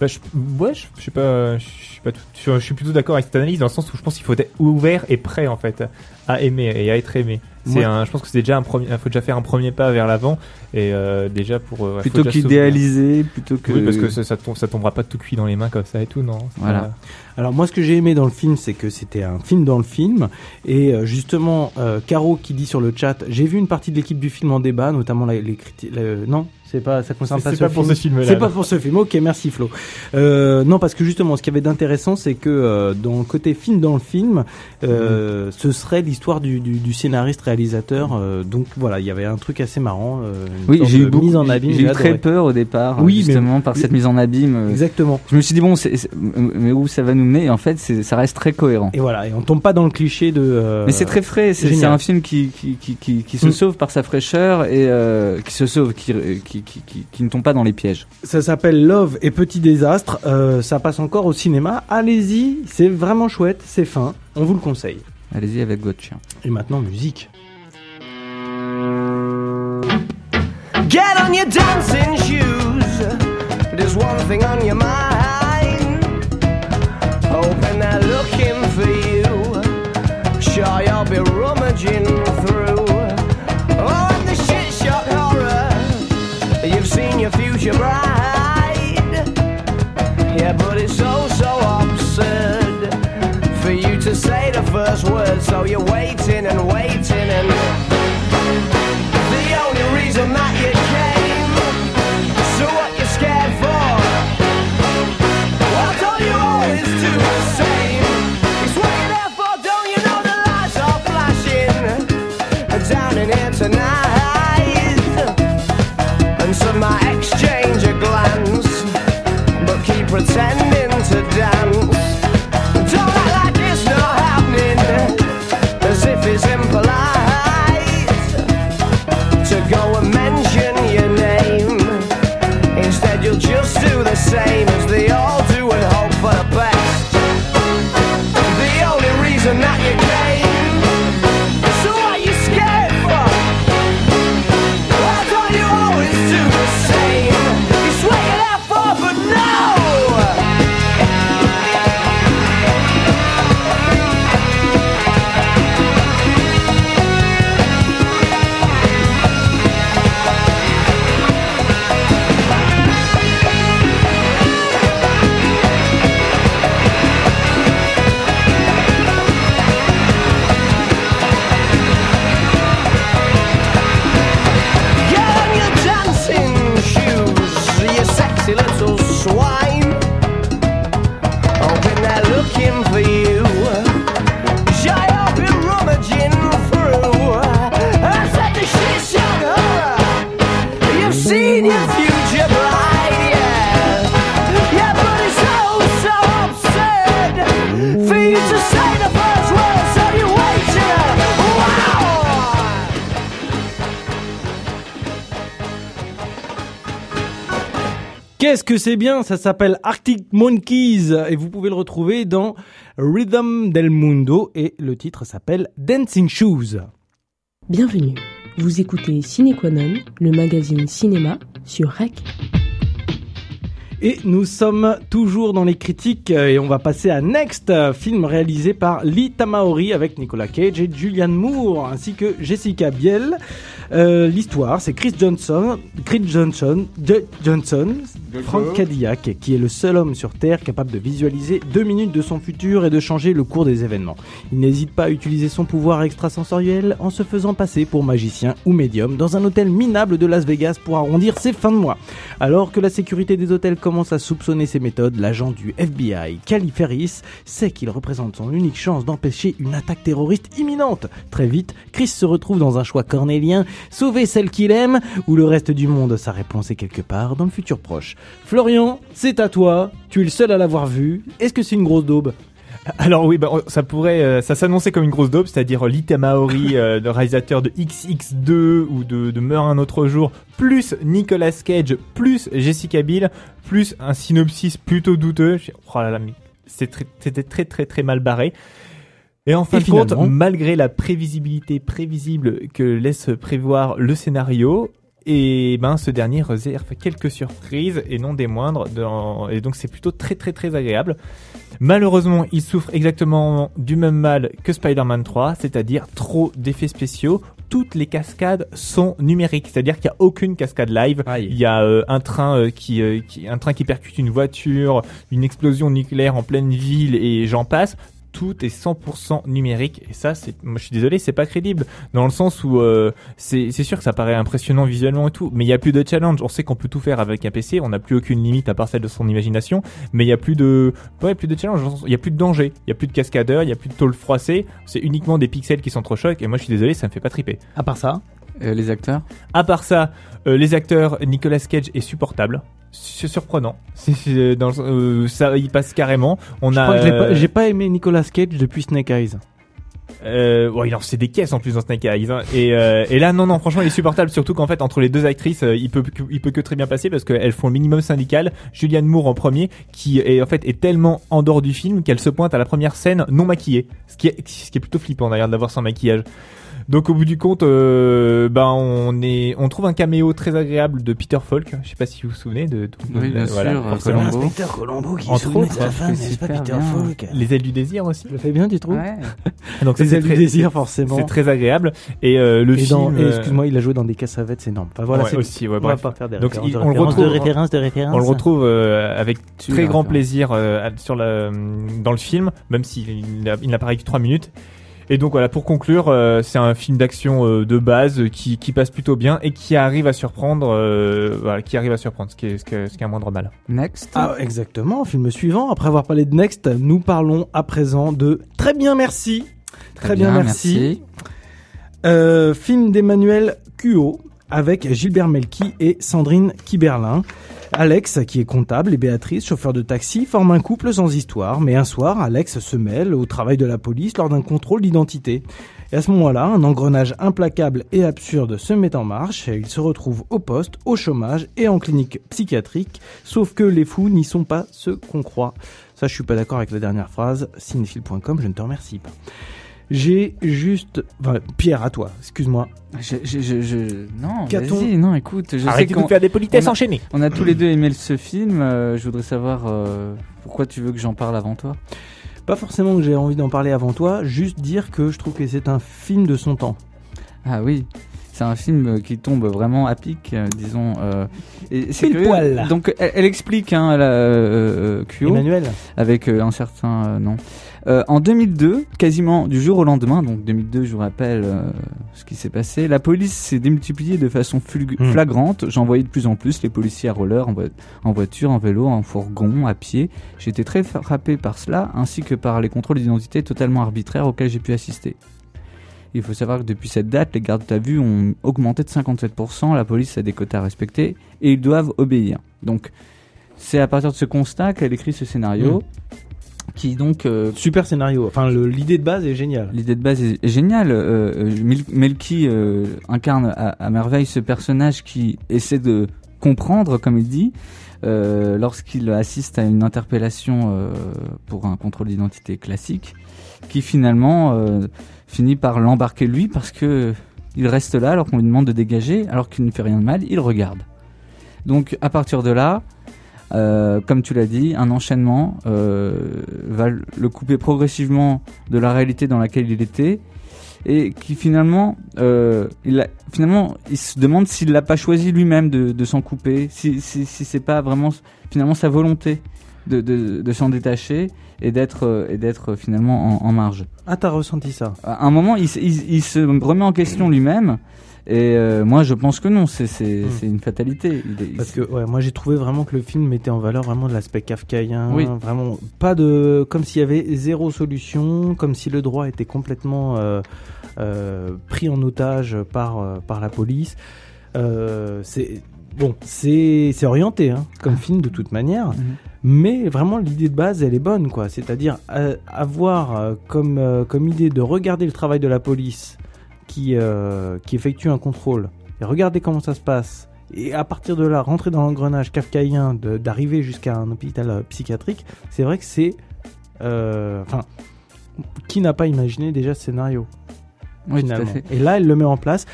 Bah, je, ouais, je, je sais pas, je suis pas tout- je, je suis plutôt d'accord avec cette analyse dans le sens où je pense qu'il faut être ouvert et prêt en fait à aimer et à être aimé. C'est Ouais. un, je pense que c'est déjà un premier, faut déjà faire un premier pas vers l'avant et euh, déjà pour euh, ouais, faut Plutôt qu'idéaliser, plutôt que. Oui, parce que ça, ça, tombe- ça tombera pas tout cuit dans les mains comme ça et tout, non Voilà. pas- Alors moi ce que j'ai aimé dans le film c'est que c'était un film dans le film et euh, justement euh, Caro qui dit sur le chat j'ai vu une partie de l'équipe du film en débat notamment la- les critiques non? C'est pas ça concerne pas c'est ce pas pour film. ce film-là, c'est pas pour ce film ok merci Flo euh, non parce que justement ce qu'il y avait d'intéressant c'est que euh, dans le côté film dans le film euh, ce serait l'histoire du, du, du scénariste réalisateur euh, donc voilà il y avait un truc assez marrant euh, une Oui, j'ai eu beaucoup. mise en abîme J'ai eu très peur au départ, Oui, mais- justement par cette mise en abîme. exactement Je me suis dit bon, mais où ça va nous mener? Et en fait, ça reste très cohérent. et voilà et on tombe pas dans le cliché de euh, Mais c'est très frais. C'est un film qui qui qui qui, qui se Mm. sauve par sa fraîcheur et euh, qui se sauve, qui qui, qui qui qui ne tombe pas dans les pièges. Ça s'appelle Love et Petit Désastre. Euh, ça passe encore au cinéma. Allez-y, c'est vraiment chouette, c'est fin. On vous le conseille. Allez-y avec votre chien. Et maintenant, musique. Get on your dancing shoes. There's one thing on your mind. Hoping they're looking for you. Sure, you'll be rummaging through. Yeah, but it's so, so absurd for you to say the first word. So you're waiting and waiting que c'est bien Ça s'appelle Arctic Monkeys et vous pouvez le retrouver dans Rhythm del Mundo et le titre s'appelle Dancing Shoes. Bienvenue. Vous écoutez Cinequanon, le magazine cinéma sur REC. Et nous sommes toujours dans les critiques et on va passer à Next, film réalisé par Lee Tamaori avec Nicolas Cage et Julianne Moore ainsi que Jessica Biel. Euh, L'histoire, c'est Chris Johnson, Chris Johnson, J- Johnson, Frank Cadillac, qui est le seul homme sur Terre capable de visualiser deux minutes de son futur et de changer le cours des événements. Il n'hésite pas à utiliser son pouvoir extrasensoriel en se faisant passer pour magicien ou médium dans un hôtel minable de Las Vegas pour arrondir ses fins de mois. Alors que la sécurité des hôtels commence à soupçonner ses méthodes, l'agent du FBI, Cali Ferris, sait qu'il représente son unique chance d'empêcher une attaque terroriste imminente. Très vite, Chris se retrouve dans un choix cornélien, sauver celle qu'il aime ou le reste du monde. Sa réponse est quelque part dans le futur proche. Florian, c'est à toi, tu es le seul à l'avoir vu. Est-ce que c'est une grosse daube? Alors oui, bah, ça pourrait, euh, ça s'annonçait comme une grosse dope, c'est-à-dire euh, Lee Tamaori, <laughs> euh, le réalisateur de XX2 ou de, de Meurt un autre jour, plus Nicolas Cage, plus Jessica Biel, plus un synopsis plutôt douteux. Oh là là, mais très- c'était très très très mal barré. Et en fin Et de compte, malgré la prévisibilité prévisible que laisse prévoir le scénario, et ben ce dernier réserve quelques surprises et non des moindres, dans- et donc c'est plutôt très très très agréable. Malheureusement, il souffre exactement du même mal que Spider-Man 3, c'est-à-dire trop d'effets spéciaux. Toutes les cascades sont numériques, c'est-à-dire qu'il n'y a aucune cascade live. Aïe. Il y a euh, un train euh, qui, euh, qui, un train qui percute une voiture, une explosion nucléaire en pleine ville et j'en passe. Tout est 100% numérique et ça, c'est, moi je suis désolé, c'est pas crédible dans le sens où euh, c'est, c'est sûr que ça paraît impressionnant visuellement et tout, mais il y a plus de challenge. On sait qu'on peut tout faire avec un PC, on n'a plus aucune limite à part celle de son imagination, mais il y a plus de, ouais, plus de challenge. Il y a plus de danger, il y a plus de cascadeurs, il y a plus de tôle froissée. C'est uniquement des pixels qui sont trop chocs et moi je suis désolé, ça me fait pas triper. À part ça, Euh, les acteurs À part ça, euh, les acteurs, Nicolas Cage est supportable. C'est surprenant. <laughs> C'est, c'est dans, le- euh, ça, il passe carrément. On je a, pas- euh, j'ai pas aimé Nicolas Cage depuis Snake Eyes. Euh, ouais, il en fait des caisses en plus dans Snake Eyes. hein. Et, euh, et là, non, non, franchement, il est supportable. Surtout qu'en fait, entre les deux actrices, euh, il peut, que- il peut que très bien passer parce qu'elles font le minimum syndical. Julianne Moore en premier, qui est en fait est tellement en dehors du film qu'elle se pointe à la première scène non maquillée, ce qui est, ce qui est plutôt flippant d'ailleurs de l'avoir sans maquillage. Donc au bout du compte, euh, ben on est, on trouve un caméo très agréable de Peter Falk. Je sais pas si vous vous souvenez de. de- Oui, bien voilà, sûr. Inspecteur Colombo qui Entre se souvenait de autres, sa c'est femme, n'est-ce pas super Peter bien. Falk Les ailes du désir aussi. Je le fais bien, tu trouves Ouais. <laughs> Donc Les c'est du très- désir, forcément. C'est très agréable. Et euh, le Et film. euh, excuse-moi, il a joué dans des cassavettes, c'est énorme. Enfin, voilà, ouais, aussi. Ouais, On va pas faire des Donc, références il- de on le références, retrouve- de références, de références. On le retrouve euh, avec Tu très grand référence. plaisir euh, sur la, dans le film, même s'il il n'apparaît que 3 minutes. Et donc voilà, pour conclure, euh, c'est un film d'action euh, de base euh, qui, qui passe plutôt bien et qui arrive à surprendre, euh, voilà, qui arrive à surprendre, ce qui est, ce qui est, ce qui est un moindre mal. Next. Ah, exactement, film suivant. Après avoir parlé de Next, nous parlons à présent de Très bien, merci. Très, bien, merci. Euh, film d'Emmanuel Cuot avec Gilbert Melki et Sandrine Kiberlin. Alex, qui est comptable, et Béatrice, chauffeur de taxi, forment un couple sans histoire, mais un soir, Alex se mêle au travail de la police lors d'un contrôle d'identité. Et à ce moment-là, un engrenage implacable et absurde se met en marche, et il se retrouve au poste, au chômage et en clinique psychiatrique, sauf que les fous n'y sont pas ceux qu'on croit. Ça, je suis pas d'accord avec la dernière phrase. Cinéphile.com, je ne te remercie pas. J'ai juste... enfin, Pierre, à toi, excuse-moi. Je, je, je, je- Non, vas-y, non, écoute, je sais Arrêtez de nous faire des politesses on a- enchaînées. on a tous les deux aimé ce film. euh, je voudrais savoir euh, pourquoi tu veux que j'en parle avant toi? Pas forcément que j'ai envie d'en parler avant toi, juste dire que je trouve que c'est un film de son temps. Ah oui, c'est un film euh, qui tombe vraiment à pic, euh, disons. euh, et c'est. Donc elle, elle explique, hein, elle a, euh, Emmanuel avec un certain nom. Euh, en 2002, quasiment du jour au lendemain, donc 2002, je vous rappelle euh, ce qui s'est passé, la police s'est démultipliée de façon Hmm. flagrante. J'en voyais de plus en plus les policiers à roller, en, vo- en voiture, en vélo, en fourgon, à pied. Été très frappé par cela, ainsi que par les contrôles d'identité totalement arbitraires auxquels j'ai pu assister. Il faut savoir que depuis cette date, les gardes à vue ont augmenté de 57%, la police a des quotas à respecter et ils doivent obéir. Donc, c'est à partir de ce constat qu'elle écrit ce scénario, qui donc euh, Super scénario. Enfin, l'idée de base est géniale. L'idée de base est, est géniale. Euh, euh, Melki euh, incarne à, à merveille ce personnage qui essaie de comprendre, comme il dit, lorsqu'il assiste à une interpellation pour un contrôle d'identité classique, qui finalement finit par l'embarquer lui parce que il reste là alors qu'on lui demande de dégager, alors qu'il ne fait rien de mal, il regarde. Donc à partir de là, euh, comme tu l'as dit, un enchaînement euh, va le couper progressivement de la réalité dans laquelle il était et qui finalement, euh, il a, finalement, il se demande s'il l'a pas choisi lui-même de, de s'en couper, si, si, si c'est pas vraiment finalement sa volonté de, de, de s'en détacher et d'être et d'être finalement en, en marge. Ah, t'as ressenti ça? À un moment, il, se- il, il se remet en question lui-même. Et euh, moi, je pense que non, c'est Hmm. une fatalité. Il est- Parce que ouais, moi j'ai trouvé vraiment que le film mettait en valeur vraiment de l'aspect kafkaïen, Oui. vraiment pas de comme s'il y avait zéro solution, comme si le droit était complètement euh, euh, pris en otage par par la police. C'est bon, c'est orienté hein, comme film de toute manière, Mhm. mais vraiment l'idée de base elle est bonne quoi, c'est-à-dire avoir comme comme idée de regarder le travail de la police qui euh, qui effectue un contrôle et regarder comment ça se passe et à partir de là rentrer dans l'engrenage kafkaïen d'arriver jusqu'à un hôpital euh, psychiatrique, c'est vrai que c'est euh, enfin qui n'a pas imaginé déjà ce scénario Oui, tout à finalement fait. Et là, elle le met en place.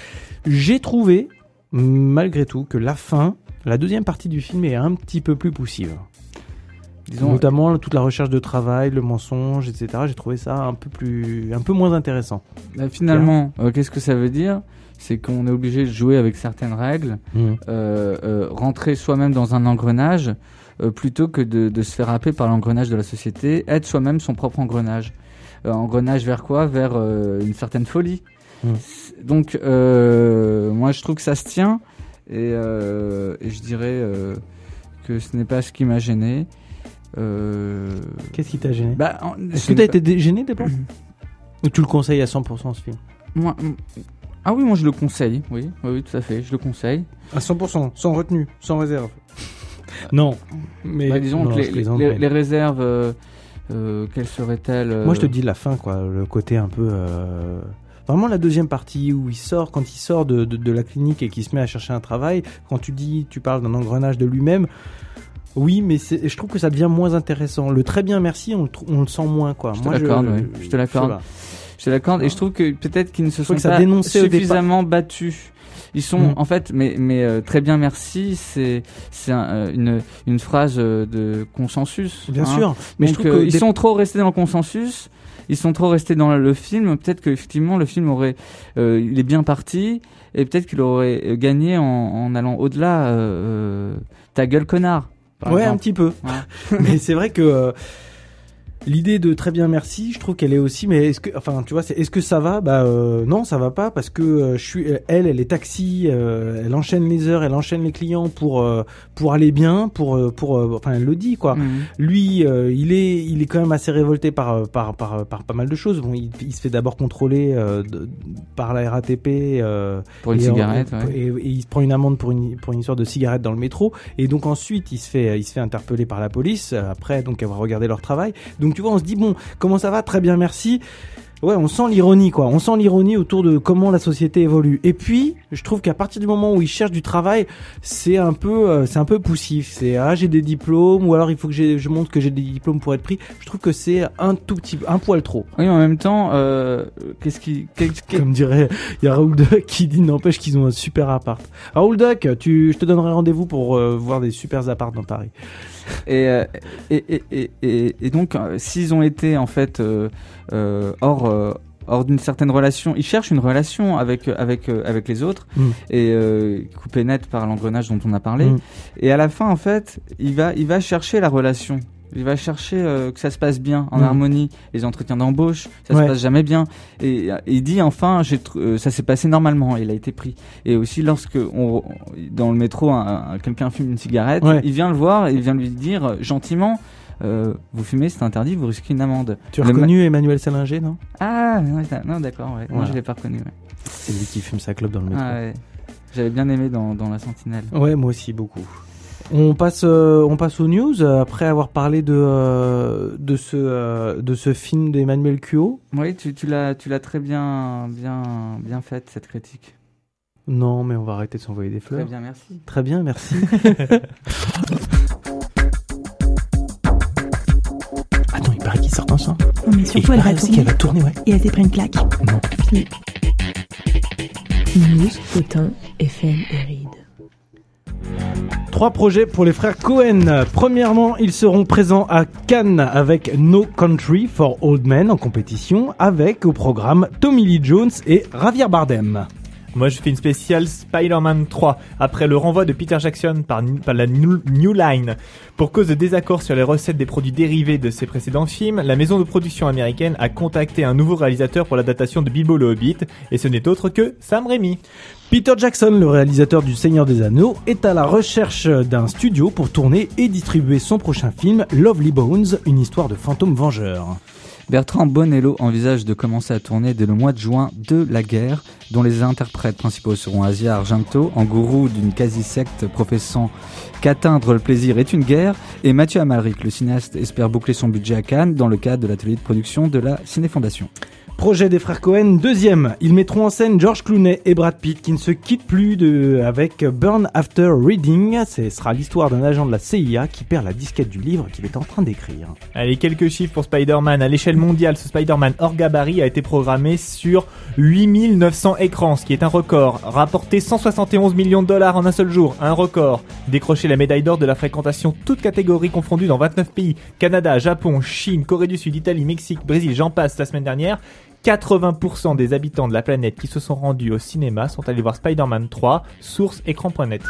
J'ai trouvé, malgré tout, que la fin, la deuxième partie du film est un petit peu plus poussive. Disons, Notamment toute la recherche de travail, le mensonge, etc. J'ai trouvé ça un peu plus, un peu moins intéressant. bah, finalement, euh, qu'est-ce que ça veut dire? C'est qu'on est obligé de jouer avec certaines règles, euh, euh, rentrer soi-même dans un engrenage, euh, plutôt que de, de se faire happer par l'engrenage de la société, être soi-même son propre engrenage. Euh, engrenage vers quoi? Vers euh, une certaine folie. Mm. C'est- Donc, euh, moi, je trouve que ça se tient, et, euh, et je dirais euh, que ce n'est pas ce qui m'a gêné. Euh, Qu'est-ce qui t'a gêné bah, en- Est-ce ce que t'as pas- été gêné des Ou tu le conseilles à 100% ce film Moi, mm, ah oui, moi je le conseille, oui, oui, oui, tout à fait, je le conseille. À 100%, sans retenue, sans réserve. non, mais Bah, disons non, que je les, plaisante, les- mais- les réserves, euh, euh, quelles seraient-elles euh, Moi, je te dis la fin, quoi. Le côté un peu. euh, Vraiment la deuxième partie où il sort, quand il sort de, de, de la clinique et qu'il se met à chercher un travail, quand tu dis, tu parles d'un engrenage de lui-même, oui, mais je trouve que ça devient moins intéressant. Le très bien merci, on le, on le sent moins, quoi. Je te Moi, l'accorde, oui. Je te l'accorde. Je te l'accorde, et je trouve que peut-être qu'ils ne se Je sont pas suffisamment battus. Ils sont, Mm. en fait, mais, mais euh, très bien merci, c'est c'est un, euh, une, une phrase euh, de consensus. Bien hein. sûr, mais je Donc, trouve euh, que ils des- sont trop restés dans le consensus. Ils sont trop restés dans le film. Peut-être qu'effectivement le film aurait, euh, il est bien parti, et peut-être qu'il aurait euh, gagné en, en allant au-delà. ta gueule connard. Par Ouais, un petit peu. Ouais. <laughs> mais c'est vrai que euh, l'idée de très bien merci, je trouve qu'elle est aussi. Mais est-ce que, enfin, tu vois, c'est est-ce que ça va? Bah euh, non, ça va pas parce que euh, je suis, elle, elle est taxi, euh, elle enchaîne les heures, elle enchaîne les clients pour euh, pour aller bien, pour euh, pour, euh, enfin, elle le dit quoi. Mhm. Lui, euh, il est, il est quand même assez révolté par euh, par par, par pas mal de choses. Bon, il, il se fait d'abord contrôler euh, de- par la RATP euh, Pour une et, cigarette. en- ouais. et, et il se prend une amende pour une pour une histoire de cigarette dans le métro. Et donc ensuite, il se fait il se fait interpeller par la police euh, après donc avoir regardé leur travail. Donc tu vois, on se dit bon, comment ça va Très bien, merci. Ouais, on sent l'ironie, quoi. On sent l'ironie autour de comment la société évolue. Et puis, je trouve qu'à partir du moment où ils cherchent du travail, c'est un peu, euh, c'est un peu poussif. C'est ah j'ai des diplômes, ou alors il faut que je montre que j'ai des diplômes pour être pris. Je trouve que c'est un tout petit, un poil trop. Oui, en même temps, euh, qu'est-ce qui, qu'est-ce qui- Comme dirait, il y a Raoul Duck qui dit n'empêche qu'ils ont un super appart. Raoul Duck, tu, je te donnerai rendez-vous pour euh, voir des super apparts dans Paris. Et, euh, et, et, et, et, donc, euh, s'ils ont été en fait euh, hors, hors d'une certaine relation, ils cherchent une relation avec, avec, avec les autres, Mm. et euh, coupé net par l'engrenage dont on a parlé. Mm. Et à la fin, en fait, il va, il va chercher la relation. Il va chercher euh, que ça se passe bien, en Mm. harmonie. Les entretiens d'embauche, ça Ouais. se passe jamais bien. Et, et il dit enfin, j'ai tr- euh, ça s'est passé normalement. Il a été pris. Et aussi lorsque on, dans le métro, un- un- quelqu'un fume une cigarette, Ouais. il vient le voir et il vient lui dire euh, gentiment. euh, vous fumez, c'est interdit, vous risquez une amende. Tu as Le ma- reconnu Emmanuel Salinger, non? Ah, non, d'accord, ouais. Moi, Voilà. je l'ai pas reconnu. Ouais. C'est lui qui fume sa clope dans le métro. Ah, ouais. J'avais bien aimé dans, dans La Sentinelle. Ouais, moi aussi beaucoup. On passe, euh, on passe aux news euh, après avoir parlé de euh, de ce euh, de ce film d'Emmanuel Cuo. Oui, tu, tu l'as, tu l'as très bien, bien, bien faite cette critique. Non, mais on va arrêter de s'envoyer des Très fleurs. bien, merci. Très bien, merci. <laughs> Attends, il paraît qu'ils sortent ensemble. Non, mais Et il surtout, elle va paraît aussi qu'elle va tourner, ouais. Et elle s'est pris une claque. Non. Philippe. News, Potin, FM et Ride. Trois projets pour les frères Cohen. Premièrement, ils seront présents à Cannes avec No Country for Old Men en compétition, avec au programme Tommy Lee Jones et Javier Bardem. Moi, je fais une spéciale Spider-Man 3 après le renvoi de Peter Jackson par, la New, New Line. Pour cause de désaccord sur les recettes des produits dérivés de ses précédents films, la maison de production américaine a contacté un nouveau réalisateur pour l'adaptation de Bilbo le Hobbit, et ce n'est autre que Sam Raimi. Peter Jackson, le réalisateur du Seigneur des Anneaux, est à la recherche d'un studio pour tourner et distribuer son prochain film Lovely Bones, une histoire de fantôme vengeur. Bertrand Bonello envisage de commencer à tourner dès le mois de juin de La Guerre, dont les interprètes principaux seront Asia Argento, en gourou d'une quasi-secte professant qu'atteindre le plaisir est une guerre, et Mathieu Amalric, le cinéaste, espère boucler son budget à Cannes dans le cadre de l'atelier de production de la Ciné Fondation. Projet des frères Cohen, deuxième. Ils mettront en scène George Clooney et Brad Pitt qui ne se quittent plus de, avec Burn After Reading. Ce sera l'histoire d'un agent de la CIA qui perd la disquette du livre qu'il est en train d'écrire. Allez, quelques chiffres pour Spider-Man. À l'échelle mondiale, ce Spider-Man hors gabarit a été programmé sur 8900 écrans, ce qui est un record. Rapporté 171 millions de dollars en un seul jour, un record. Décroché la médaille d'or de la fréquentation toutes catégories confondues dans 29 pays. Canada, Japon, Chine, Corée du Sud, Italie, Mexique, Brésil, j'en passe la semaine dernière. 80% des habitants de la planète qui se sont rendus au cinéma sont allés voir Spider-Man 3, source écran.net.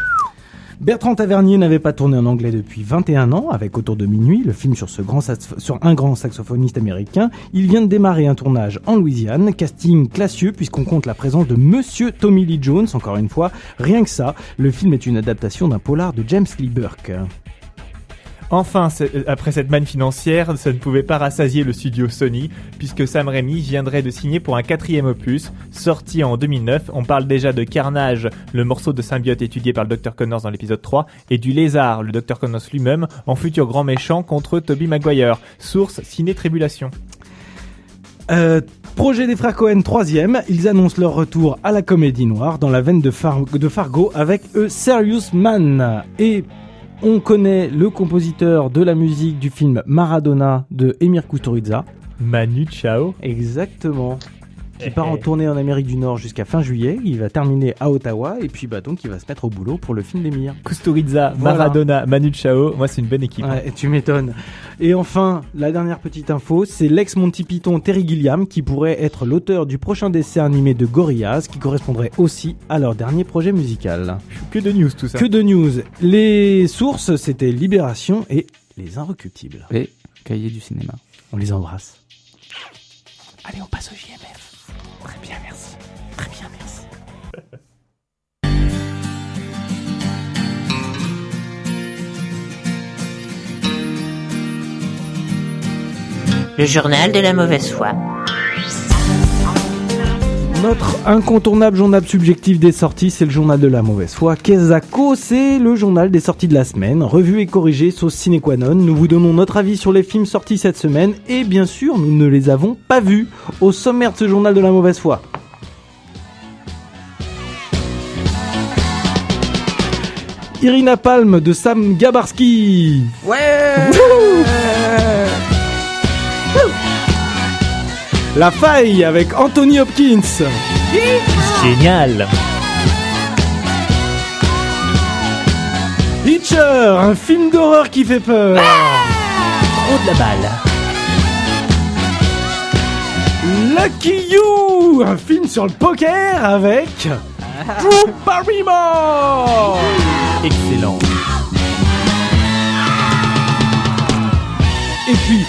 Bertrand Tavernier n'avait pas tourné en anglais depuis 21 ans avec Autour de minuit, le film sur, ce grand sur un grand saxophoniste américain. Il vient de démarrer un tournage en Louisiane, casting classieux puisqu'on compte la présence de Monsieur Tommy Lee Jones, encore une fois. Rien que ça, le film est une adaptation d'un polar de James Lee Burke. Enfin, euh, après cette manne financière, ça ne pouvait pas rassasier le studio Sony, puisque Sam Raimi viendrait de signer pour un quatrième opus, sorti en 2009. On parle déjà de Carnage, le morceau de symbiote étudié par le Dr. Connors dans l'épisode 3, et du Lézard, le Dr. Connors lui-même, en futur grand méchant contre Toby Maguire. Source Ciné Tribulation. Euh, projet des frères Cohen, troisième. Ils annoncent leur retour à la comédie noire dans la veine de Fargo avec A Serious Man. Et on connaît le compositeur de la musique du film Maradona de Emir Kusturica. Manu Chao. Exactement. Qui part en tournée en Amérique du Nord jusqu'à fin juillet. Il va terminer à Ottawa et puis bah donc il va se mettre au boulot pour le film d'Emir. Kusturica, Voilà. Maradona, Manu Chao. Moi, c'est une bonne équipe. Ouais, tu m'étonnes. Et enfin, la dernière petite info, c'est l'ex Monty Python Terry Gilliam qui pourrait être l'auteur du prochain dessin animé de Gorillaz qui correspondrait aussi à leur dernier projet musical. Que de news tout ça. Que de news. Les sources, c'était Libération et Les Inrecuptibles. Et cahier du cinéma. On les embrasse. Allez, on passe au JMF. Très bien, merci. Très bien, merci. Le journal de la mauvaise foi. Notre incontournable journal subjectif des sorties, c'est le journal de la mauvaise foi. Kezako, c'est le journal des sorties de la semaine, revu et corrigé, sauce sine qua non. Nous vous donnons notre avis sur les films sortis cette semaine et bien sûr, nous ne les avons pas vus au sommaire de ce journal de la mauvaise foi. Irina Palm de Sam Gabarski. Ouais La faille avec Anthony Hopkins. Génial. Hitcher, un film d'horreur qui fait peur. Trop de la balle. Lucky You, un film sur le poker avec Drew Barrymore. Excellent. Et puis,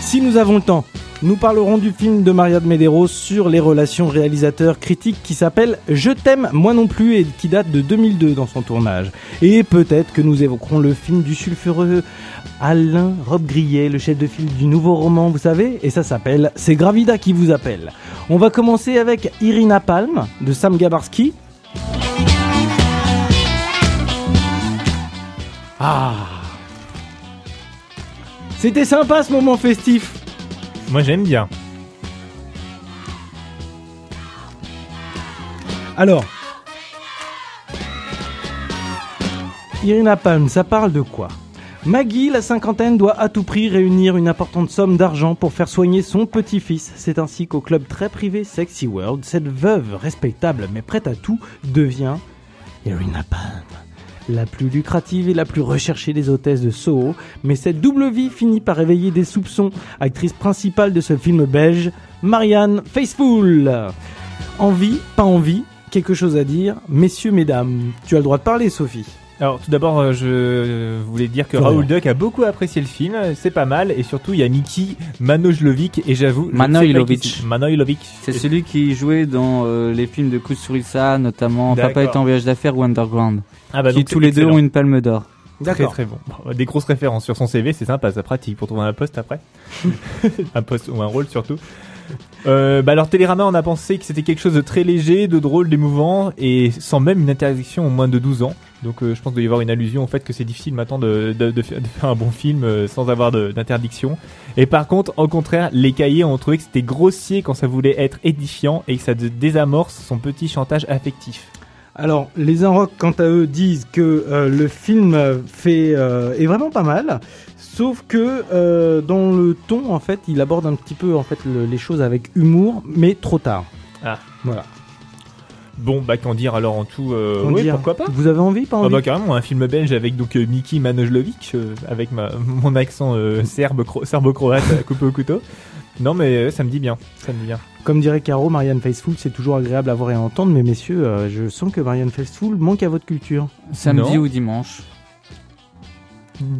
si nous avons le temps, nous parlerons du film de Maria de Medeiros sur les relations réalisateurs-critiques qui s'appelle Je t'aime moi non plus et qui date de 2002 dans son tournage. Et peut-être que nous évoquerons le film du sulfureux Alain Rob Grillet, le chef de file du nouveau roman, vous savez, et ça s'appelle C'est Gravida qui vous appelle. On va commencer avec Irina Palm de Sam Gabarski. Ah C'était sympa ce moment festif Moi, j'aime bien. Alors, Irina Palm, ça parle de quoi? Maggie, la cinquantaine, doit à tout prix réunir une importante somme d'argent pour faire soigner son petit-fils. C'est ainsi qu'au club très privé Sexy World, cette veuve respectable mais prête à tout devient Irina Palm. La plus lucrative et la plus recherchée des hôtesses de Soho, mais cette double vie finit par éveiller des soupçons. Actrice principale de ce film belge, Marianne Faithfull. Envie, pas envie, quelque chose à dire, messieurs, mesdames. Tu as le droit de parler, Sophie. Alors, tout d'abord, euh, je voulais dire que. Raoul Duck a beaucoup apprécié le film. C'est pas mal. Et surtout, il y a Niki Manojlovic. Et j'avoue. Manojlovic. Manojlovic. C'est celui qui jouait dans euh, les films de Kusturica, notamment Papa D'accord. est en voyage d'affaires ou Underground. Ah bah, qui donc, tous les deux ont une palme d'or. Très très bon. Bon, Des grosses références sur son CV, c'est sympa, c'est pratique pour trouver un poste après. <laughs> un poste ou un rôle surtout. Euh, bah alors Télérama, on a pensé que c'était quelque chose de très léger, de drôle, d'émouvant, et sans même une interdiction au moins de 12 ans. Donc euh, je pense qu'il doit y avoir une allusion au fait que c'est difficile maintenant de, faire, un bon film euh, sans avoir d'interdiction. Et par contre, au contraire, les cahiers ont trouvé que c'était grossier quand ça voulait être édifiant et que ça dé- désamorce son petit chantage affectif. Alors, les Inrocks, quant à eux, disent que euh, le film fait euh, est vraiment pas mal, sauf que euh, dans le ton, en fait, il aborde un petit peu en fait le- les choses avec humour, mais trop tard. Ah. Voilà. Bon, bah qu'en dire alors en tout euh, oui, pourquoi pas Vous avez envie, pas Ah envie bah carrément, un film belge avec donc euh, Miki Manojlovic, euh, avec ma, mon accent euh, serbe, cro- serbo-croate euh, coupé au couteau. <laughs> Non mais euh, ça me dit bien, ça me dit bien. Comme dirait Caro, Marianne Faithfull, c'est toujours agréable à voir et à entendre, mais messieurs, euh, je sens que Marianne Faithfull manque à votre culture. Samedi Non. ou dimanche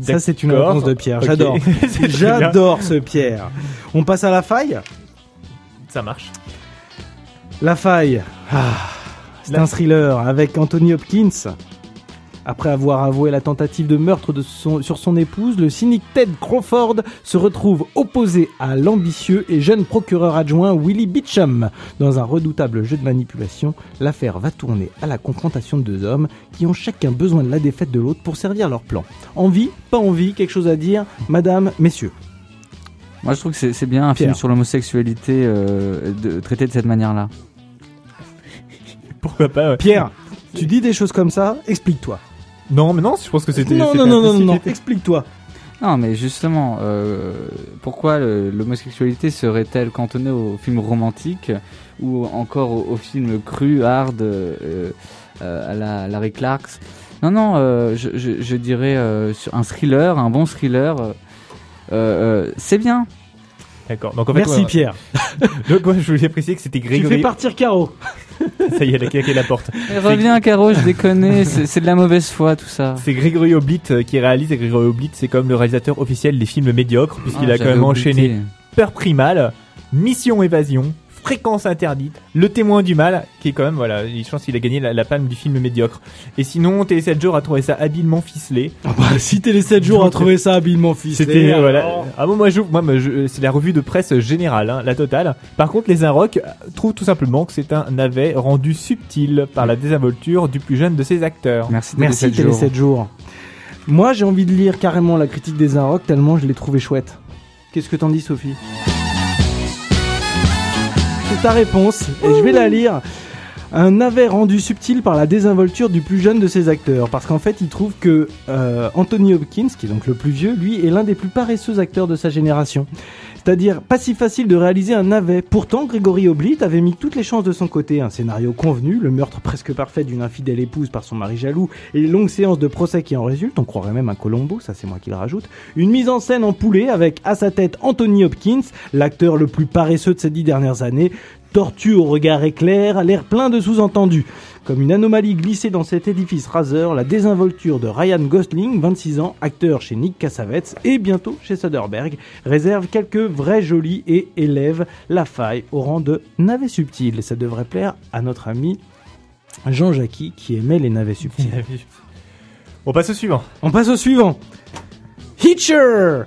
Ça, c'est une D'accord. réponse de Pierre. Ok. J'adore. <laughs> C'est très bien. J'adore ce Pierre. On passe à la faille Ça marche. La faille. Ah, c'est La- un thriller avec Anthony Hopkins. Après avoir avoué la tentative de meurtre de son- sur son épouse, le cynique Ted Crawford se retrouve opposé à l'ambitieux et jeune procureur adjoint Willie Beecham. Dans un redoutable jeu de manipulation, l'affaire va tourner à la confrontation de deux hommes qui ont chacun besoin de la défaite de l'autre pour servir leur plan. Envie, pas envie, quelque chose à dire, madame, messieurs? Moi, je trouve que c'est bien un Pierre. film sur l'homosexualité euh, de, traité de cette manière-là. Pourquoi pas ouais. Pierre, tu dis des choses comme ça, explique-toi. Non mais non, je pense que c'était... Non, non, non, non, non, explique-toi. Non, mais justement, euh, pourquoi l'homosexualité serait-elle cantonnée au film romantique ou encore au, au film cru, hard, euh, euh, à la Larry Clarks? Non, non, euh, je, je- je dirais euh, sur un thriller, un bon thriller, euh, euh, c'est bien. D'accord. Donc en fait, Merci ouais, Pierre. <laughs> Donc ouais, je voulais préciser que c'était Tu fais Grégory. partir Caro. <laughs> Ça y est, elle a claqué la porte. Reviens, Caro, je déconne, c'est de la mauvaise foi tout ça. C'est Grégory Oblit euh, qui réalise et Grégory Oblit c'est comme le réalisateur officiel des films médiocres puisqu'il Ah, a quand même oublié. enchaîné Peur primale, Mission évasion, Fréquence interdite, Le témoin du mal qui est quand même voilà, je pense qu'il a gagné la, la palme du film médiocre. Et sinon Télé 7 jours a trouvé ça habilement ficelé. Ah bah, <laughs> si Télé 7 jours a trouvé ça habilement ficelé. C'était alors. voilà. Ah bon moi je moi je- c'est la revue de presse générale hein, la totale. Par contre les Inrocks trouvent tout simplement que c'est un navet rendu subtil par la désinvolture du plus jeune de ses acteurs. Merci, Merci Télé Télé 7 7 jours. Moi, j'ai envie de lire carrément la critique des Inrocks tellement je l'ai trouvé chouette. Qu'est-ce que t'en dis, Sophie? C'est ta réponse et je vais la lire. Un navet rendu subtil par la désinvolture du plus jeune de ses acteurs, parce qu'en fait, il trouve que euh, Anthony Hopkins, qui est donc le plus vieux, lui, est l'un des plus paresseux acteurs de sa génération. C'est-à-dire pas si facile de réaliser un navet. Pourtant, Grégory Oblit avait mis toutes les chances de son côté. Un scénario convenu, le meurtre presque parfait d'une infidèle épouse par son mari jaloux et les longues séances de procès qui en résultent. On croirait même un Colombo, ça c'est moi qui le rajoute. Une mise en scène en poulet avec à sa tête Anthony Hopkins, l'acteur le plus paresseux de ces dix dernières années. Tortue au regard éclair, l'air plein de sous-entendus. Comme une anomalie glissée dans cet édifice raseur, la désinvolture de Ryan Gosling, 26 ans, acteur chez Nick Cassavetes et bientôt chez Soderbergh, réserve quelques vrais jolis et élève la faille au rang de navet subtil. Ça devrait plaire à notre ami Jean Jackie qui aimait les navets subtils. <laughs> On passe au suivant. On passe au suivant. Hitcher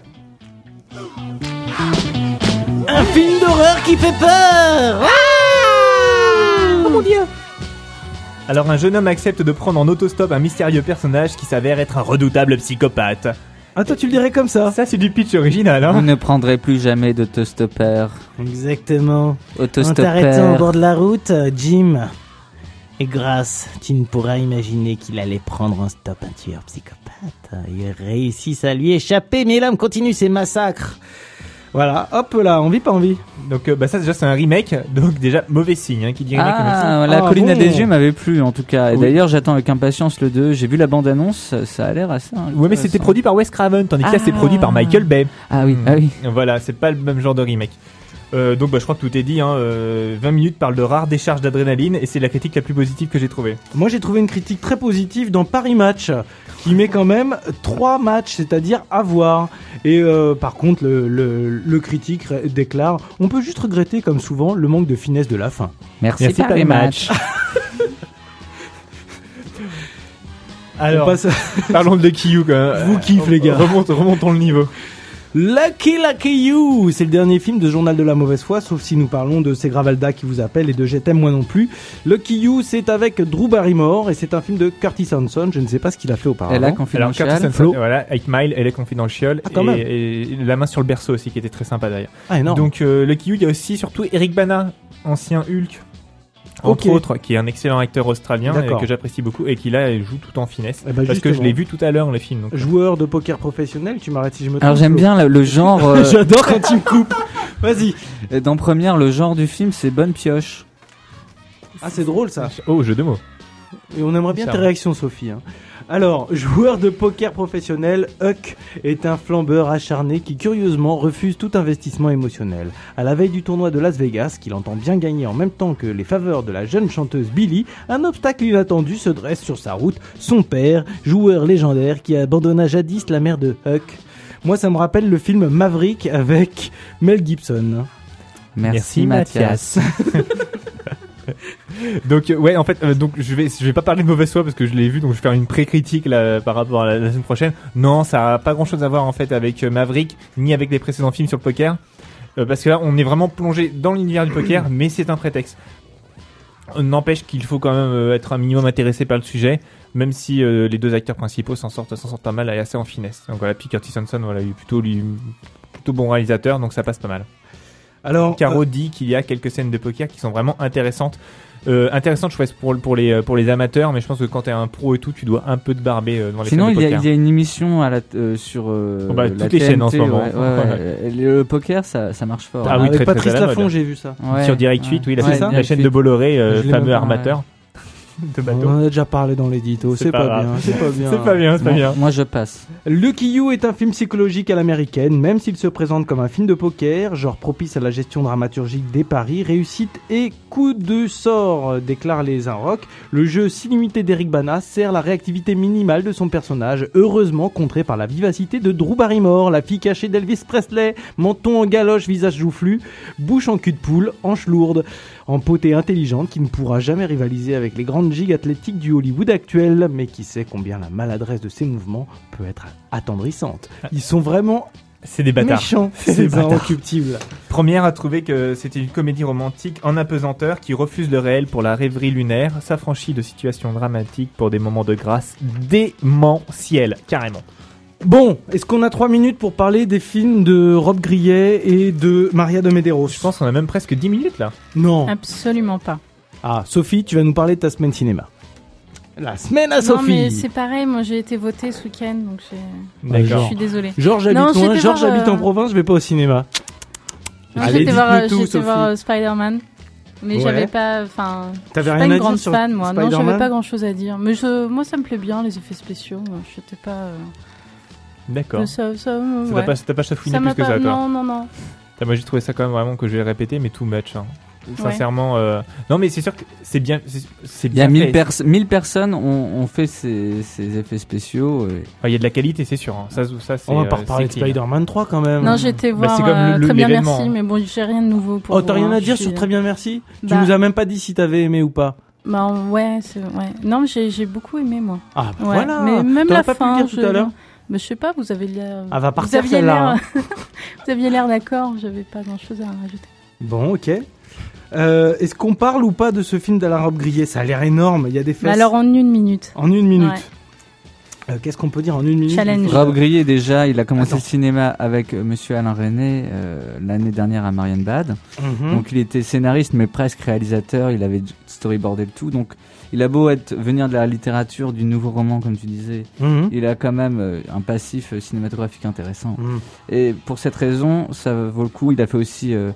Un film d'horreur qui fait peur Oh mon dieu Alors un jeune homme accepte de prendre en autostop un mystérieux personnage qui s'avère être un redoutable psychopathe. Ah toi tu le dirais comme ça Ça c'est du pitch original Vous hein. ne prendrez plus jamais d'autostopper. Exactement. En Autostopper. t'arrêtant au bord de la route, Jim. Et grâce, tu ne pourras imaginer qu'il allait prendre en stop un tueur psychopathe. Il réussit à lui échapper, mais l'homme continue ses massacres. Voilà, hop là, envie pas envie. Donc euh, bah ça déjà c'est un remake, donc déjà mauvais signe hein, qui dit remake. Ah, la Ah, colline à des yeux m'avait plu en tout cas. Et Oui. d'ailleurs, j'attends avec impatience le 2. J'ai vu la bande-annonce, ça- ça a l'air assez. Ouais mais c'était produit par Wes Craven, tandis que là c'est Ah. produit par Michael Bay. Ah oui, ah oui. Voilà, c'est pas le même genre de remake. Euh, donc bah, je crois que tout est dit, hein, euh, 20 minutes parlent de rares décharges d'adrénaline et c'est la critique la plus positive que j'ai trouvée. Moi j'ai trouvé une critique très positive dans Paris Match, qui met quand même trois matchs, c'est-à-dire à voir. Et euh, par contre, le, le, le critique déclare On peut juste regretter, comme souvent, le manque de finesse de la fin. Merci, Merci Paris Match. <laughs> Alors, passe à- <laughs> parlons de Kiyu quand même. Vous kiffe, les gars. Remonte- remontons le niveau. Lucky Lucky You, c'est le dernier film de Journal de la mauvaise foi, sauf si nous parlons de C'est Gravalda qui vous appelle et de Je t'aime moi non plus. Lucky You, c'est avec Drew Barrymore et c'est un film de Curtis Hanson. Je ne sais pas ce qu'il a fait auparavant. Elle a Alors, confidential. Curtis Hanson, voilà, 8 Mile, elle est confidential. Ah, quand même. et, et la main sur le berceau aussi, qui était très sympa d'ailleurs. Ah, énorme. Donc, euh, Lucky You, il y a aussi surtout Eric Bana, ancien Hulk. Entre autres, qui est un excellent acteur australien et que j'apprécie beaucoup et qui là joue tout en finesse. Eh ben, parce que je l'ai vu tout à l'heure le film. Donc, Joueur de poker professionnel, tu m'arrêtes si je me trompe. Alors j'aime bien le, le <laughs> genre. euh, J'adore quand tu me coupes. Vas-y. dans Première, le genre du film, c'est bonne pioche. Ah, c'est drôle ça. Oh, jeu de mots. Et on aimerait bien tes Charmant. réactions, Sophie. hein. Alors, joueur de poker professionnel, Huck est un flambeur acharné qui curieusement refuse tout investissement émotionnel. À la veille du tournoi de Las Vegas, qu'il entend bien gagner en même temps que les faveurs de la jeune chanteuse Billy, un obstacle inattendu se dresse sur sa route, son père, joueur légendaire qui abandonna jadis la mère de Huck. Moi, ça me rappelle le film Maverick avec Mel Gibson. Merci, Mathias. <laughs> Donc euh, ouais en fait euh, donc je vais je vais pas parler de mauvaise foi parce que je l'ai vu donc je vais faire une pré-critique là par rapport à la, la semaine prochaine. Non, ça a pas grand-chose à voir en fait avec euh, Maverick ni avec les précédents films sur le poker Euh, parce que là on est vraiment plongé dans l'univers du poker <clears throat> mais c'est un prétexte. N'empêche qu'il faut quand même être un minimum intéressé par le sujet même si euh, les deux acteurs principaux s'en sortent s'en sortent pas mal et assez en finesse. Donc voilà, puis Curtis Hanson voilà, il est plutôt lui plutôt bon réalisateur donc ça passe pas mal. Alors, Caro dit qu'il y a quelques scènes de poker qui sont vraiment intéressantes. Euh, intéressantes, je pense, pour, pour, les, euh, pour les amateurs, mais je pense que quand t'es un pro et tout, tu dois un peu te barber euh, devant les Sinon, scènes de il y, a, il y a une émission à la, euh, sur euh, Oh bah, la toutes les chaînes en ce moment. ouais, ouais, ouais. <laughs> Le poker, ça, ça marche fort. Ah oui, avec très, très Patrice à la Laffont, mode. j'ai vu ça. Ouais, Sur Direct ouais. 8, oui, la, la chaîne 8. de Bolloré, euh, fameux armateur <laughs> de On en a déjà parlé dans l'édito, C'est pas bien, c'est pas bien. <laughs> C'est pas bien, c'est pas Moi- bien. Moi, je passe. Lucky You est un film psychologique à l'américaine, même s'il se présente comme un film de poker, genre propice à la gestion dramaturgique des paris, réussite et coup de sort, euh, déclare les Rock. Le jeu si limité d'Eric Bana sert la réactivité minimale de son personnage, heureusement contré par la vivacité de Drew Barrymore, la fille cachée d'Elvis Presley, menton en galoche, visage joufflu, bouche en cul de poule, hanche lourde, en potée intelligente qui ne pourra jamais rivaliser avec les grandes gigues athlétiques du Hollywood actuel, mais qui sait combien la maladresse de ses mouvements peut être attendrissante. Ils sont vraiment C'est des bâtards. méchants, C'est ces des inrecuptibles. Première a trouvé que c'était une comédie romantique en apesanteur qui refuse le réel pour la rêverie lunaire, s'affranchit de situations dramatiques pour des moments de grâce démentiels, carrément. Bon, est-ce qu'on a trois minutes pour parler des films de Rob Grillet et de Maria de Medeiros Je pense qu'on a même presque 10 minutes là. Non. Absolument pas. Ah, Sophie, tu vas nous parler de ta semaine cinéma. La semaine à Non, Sophie. mais c'est pareil, moi j'ai été votée ce week-end, donc j'ai- je suis désolée. Georges Non, habite loin, Georges voir, habite euh, en province, je vais pas au cinéma. Moi, Allez, j'étais voir, euh, tout, voir euh, Spider-Man. Mais Ouais. j'avais pas. Enfin. Je T'avais suis rien pas une grande fan, moi. Non, j'avais pas grand chose à dire. Mais je, moi, ça me plaît bien, les effets spéciaux. J'étais pas. euh, D'accord. Ça, ça, Ça ouais. pas, pas chafouiné plus m'a que pas- ça, toi Non, non, non. Moi j'ai trouvé ça quand même vraiment que je vais répéter, mais too much. hein. Sincèrement, euh, non mais c'est sûr que c'est bien, c'est- c'est Il y a bien 1000, fait. pers 1000 personnes ont, ont fait ces, ces effets spéciaux. et- Ah, Il y a de la qualité, c'est sûr. hein. Ça, ça, c'est, On va pas euh, reparler de. Spider-Man 3 quand même. Non, j'étais Bah, voir comme euh, le- Très bien merci, hein. mais bon, j'ai rien de nouveau pour Oh, t'as rien hein. à dire Je sur Très bien merci? Tu Bah- nous as même pas dit si t'avais aimé ou pas. Bah ouais, c'est ouais. Non, mais j'ai j'ai beaucoup aimé moi. Ah, bah Ouais, voilà Mais même la pas pu fin. le dire tout je... à l'heure Mais je sais pas, vous avez l'air. Ah, va vous partir aviez celle-là, l'air. <laughs> vous aviez l'air d'accord. J'avais pas grand chose à rajouter. Bon, ok. Euh, Est-ce qu'on parle ou pas de ce film d'Alain Robe Grillet Ça a l'air énorme, il y a des fesses. Mais alors en une minute. En une minute. Ouais. Euh, Qu'est-ce qu'on peut dire en une minute? Challenge. Rob Grillet, déjà, il a commencé Attends. le cinéma avec euh, Monsieur Alain René euh, l'année dernière à Marianne Bad. Mhm. Donc il était scénariste, mais presque réalisateur. Il avait storyboardé le tout. Donc il a beau être venir de la littérature, du nouveau roman, comme tu disais, Mhm. il a quand même euh, un passif euh, cinématographique intéressant. Mhm. Et pour cette raison, ça vaut le coup. Il a fait aussi euh,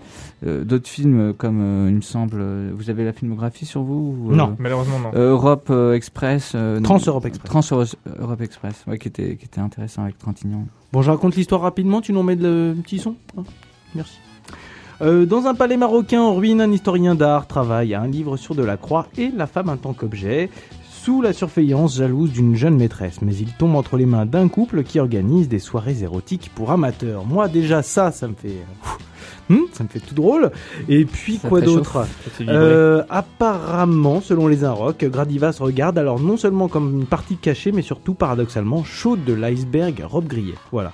euh, d'autres films comme, euh, il me semble, vous avez la filmographie sur vous ou, Non. Malheureusement non. Europe Express. euh, Trans-Europe Express. Trans-Europe Express, ouais, qui était, qui était intéressant avec Trintignant. Bon, je raconte l'histoire rapidement, tu nous mets le petit son Hein Merci. Euh, dans un palais marocain en ruine, un historien d'art travaille à un livre sur Delacroix et la femme en tant qu'objet, sous la surveillance jalouse d'une jeune maîtresse. Mais il tombe entre les mains d'un couple qui organise des soirées érotiques pour amateurs. Moi, déjà, ça, ça me fait. hmm, ça me fait tout drôle. Et puis, Ça quoi d'autre. Euh, apparemment, selon les Inrocks, Gradivas regarde alors non seulement comme une partie cachée, mais surtout paradoxalement chaude de l'iceberg Rob Grillet. Voilà.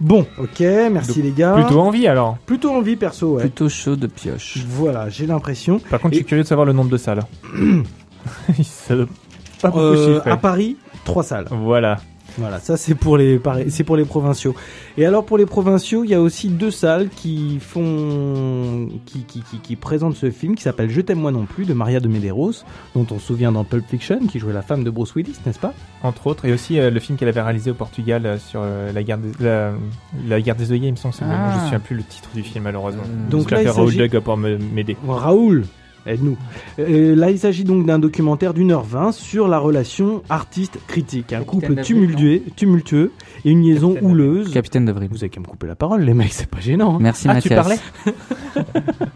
Bon, ok, merci Donc, les gars. Plutôt envie alors. Plutôt envie perso, ouais. Plutôt chaud de pioche. Voilà, j'ai l'impression. Par contre, je suis curieux de savoir le nombre de salles. <clears throat> <laughs> Ça doit pas beaucoup Euh, à Paris, trois salles. Voilà. Voilà, ça c'est pour les c'est pour les provinciaux. Et alors pour les provinciaux, il y a aussi deux salles qui font qui qui, qui, qui présentent ce film qui s'appelle Je t'aime moi non plus de Maria de Medeiros, dont on se souvient dans Pulp Fiction, qui jouait la femme de Bruce Willis, n'est-ce pas? Entre autres, et aussi euh, le film qu'elle avait réalisé au Portugal euh, sur euh, la, guerre des, la, la guerre des œillets, il me semble. Ah. Je ne me souviens plus le titre du film, malheureusement. Euh, Donc Donc là, il Raoul s'agit- Doug pour me- m'aider. Raoul, aide-nous. Euh, là, il s'agit donc d'un documentaire d'une heure vingt sur la relation artiste-critique, un Capitaine couple tumultueux, tumultueux et une liaison Capitaine houleuse. Capitaine d'avril. Vous avez qu'à me couper la parole, les mecs, c'est pas gênant. hein. Merci Ah, tu Mathias. parlais <laughs>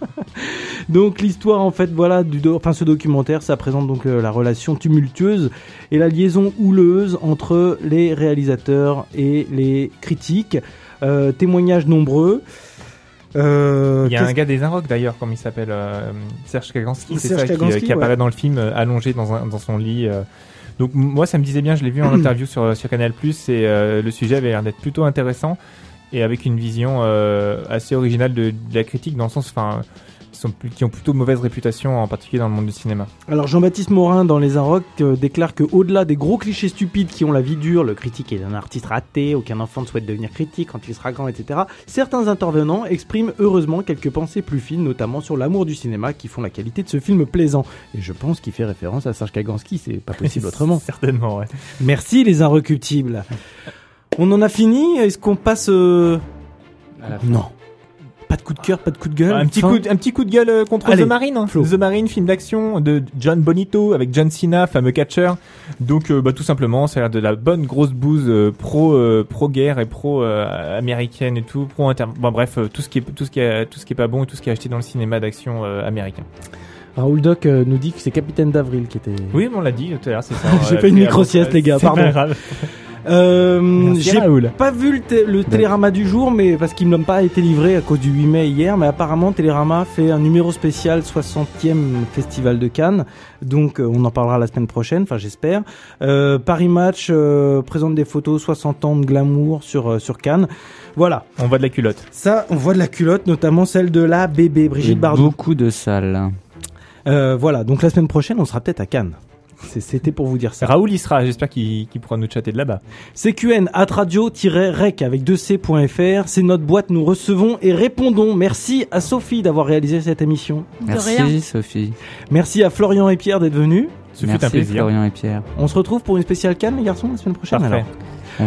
Donc l'histoire en fait voilà du do- enfin ce documentaire ça présente donc euh, la relation tumultueuse et la liaison houleuse entre les réalisateurs et les critiques. Euh, témoignages nombreux. Euh, Il y a un gars des Inrocks d'ailleurs, comme il s'appelle, euh, Serge Kaganski, c'est ça, qui, Kaganski, euh, qui ouais. apparaît dans le film, allongé dans, un- dans son lit. euh. Donc moi, ça me disait bien, je l'ai vu en <clears throat> interview sur, sur Canal+, et le sujet avait l'air d'être plutôt intéressant, et avec une vision assez originale de, de la critique, dans le sens, enfin, qui, sont, qui ont plutôt mauvaise réputation, en particulier dans le monde du cinéma. Alors Jean-Baptiste Morin dans Les Inrocks euh, déclare que au-delà des gros clichés stupides qui ont la vie dure, le critique est un artiste raté, aucun enfant ne souhaite devenir critique quand il sera grand, etc. Certains intervenants expriment heureusement quelques pensées plus fines, notamment sur l'amour du cinéma, qui font la qualité de ce film plaisant. Et je pense qu'il fait référence à Serge Kaganski, c'est pas possible <laughs> autrement. Certainement, ouais. Merci les inrecuptibles. On en a fini? Est-ce qu'on passe euh, À la fin. Non. Pas de coup de cœur, pas de coup de gueule. Un petit, fin coup, de- un petit coup de gueule euh, contre Allez, The Marine. hein. Flo. The Marine, film d'action de John Bonito avec John Cena, fameux catcher. Donc, euh, bah, tout simplement, ça a l'air de la bonne grosse bouse euh, pro euh, pro guerre et pro euh, américaine et tout, pro inter. Bon, bref, tout ce qui est tout ce qui est tout ce qui est pas bon et tout ce qui est acheté dans le cinéma d'action euh, américain. Raoul Doc nous dit que c'est Capitaine d'Avril qui était. Oui, mais on l'a dit tout à l'heure, c'est ça. <laughs> J'ai fait une l'a micro-sieste, avant- les gars, c'est pardon. pas grave. <laughs> Euh, Merci, J'ai pas vu le, té- le Télérama du jour, mais parce qu'il ne m'a pas été livré à cause du 8 mai hier, mais apparemment Télérama fait un numéro spécial 60e Festival de Cannes, donc euh, on en parlera la semaine prochaine, enfin j'espère. Euh, Paris Match euh, présente des photos 60 ans de glamour sur euh, sur Cannes. Voilà, On voit de la culotte. ça on voit de la culotte, notamment celle de la bébé Brigitte Bardot. beaucoup de salles. Euh, voilà, donc la semaine prochaine on sera peut-être à Cannes. C'est- C'était pour vous dire ça. Raoul y sera. J'espère qu'il qu'il pourra nous chatter de là-bas. CQN at radio-rec avec 2c.fr, c'est notre boîte, nous recevons et répondons. Merci à Sophie d'avoir réalisé cette émission. De Merci rien. Sophie. Merci à Florian et Pierre d'être venus. Ce Merci fut un plaisir. Florian et Pierre. On se retrouve pour une spéciale Cannes, les garçons, la semaine prochaine. Parfait. alors.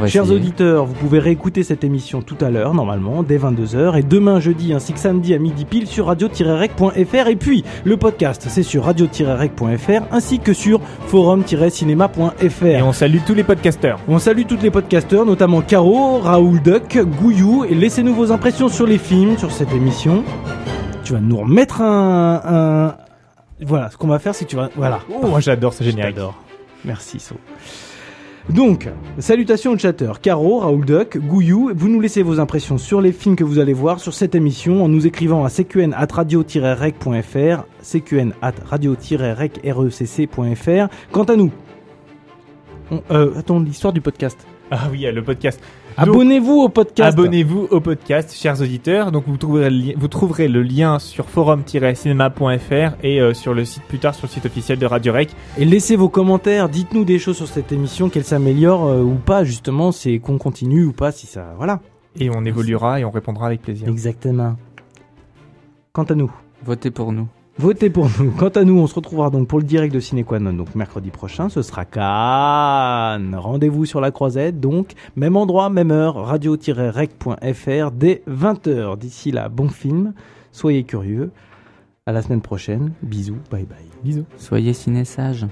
Chers essayer. auditeurs, vous pouvez réécouter cette émission tout à l'heure, normalement, dès 22h, et demain jeudi ainsi que samedi à midi pile sur radio-rec.fr. Et puis, le podcast, c'est sur radio-rec.fr ainsi que sur forum-cinéma.fr. Et on salue tous les podcasteurs. On salue toutes les podcasteurs, notamment Caro, Raoul Duck, Gouillou, et laissez-nous vos impressions sur les films, sur cette émission. Tu vas nous remettre un... un- Voilà, ce qu'on va faire, c'est que tu vas... Voilà. Oh, moi j'adore ce générique. t'adore. Merci, So. Donc, salutations aux chatteurs. Caro, Raoul Duck, Gouillou, vous nous laissez vos impressions sur les films que vous allez voir sur cette émission en nous écrivant à cqn at radio-rec.fr, cqn at radio-rec.fr. Quant à nous, on- euh, attends, l'histoire du podcast. Ah oui, le podcast. Abonnez-vous au podcast. Abonnez-vous au podcast, chers auditeurs. Donc vous trouverez le, li- vous trouverez le lien sur forum-cinéma.fr et euh, sur le site plus tard sur le site officiel de Radio Rec. Et laissez vos commentaires, dites-nous des choses sur cette émission, qu'elle s'améliore euh, ou pas, justement, c'est qu'on continue ou pas, si ça... Voilà. Et on évoluera et on répondra avec plaisir. Exactement. Quant à nous, Votez pour nous. Votez pour nous. Quant à nous, on se retrouvera donc pour le direct de Cinequanon. Donc mercredi prochain, ce sera Cannes. Rendez-vous sur la croisette. Donc, même endroit, même heure, radio-rec.fr dès 20h. D'ici là, bon film. Soyez curieux. À la semaine prochaine. Bisous. Bye bye. Bisous. Soyez ciné sages.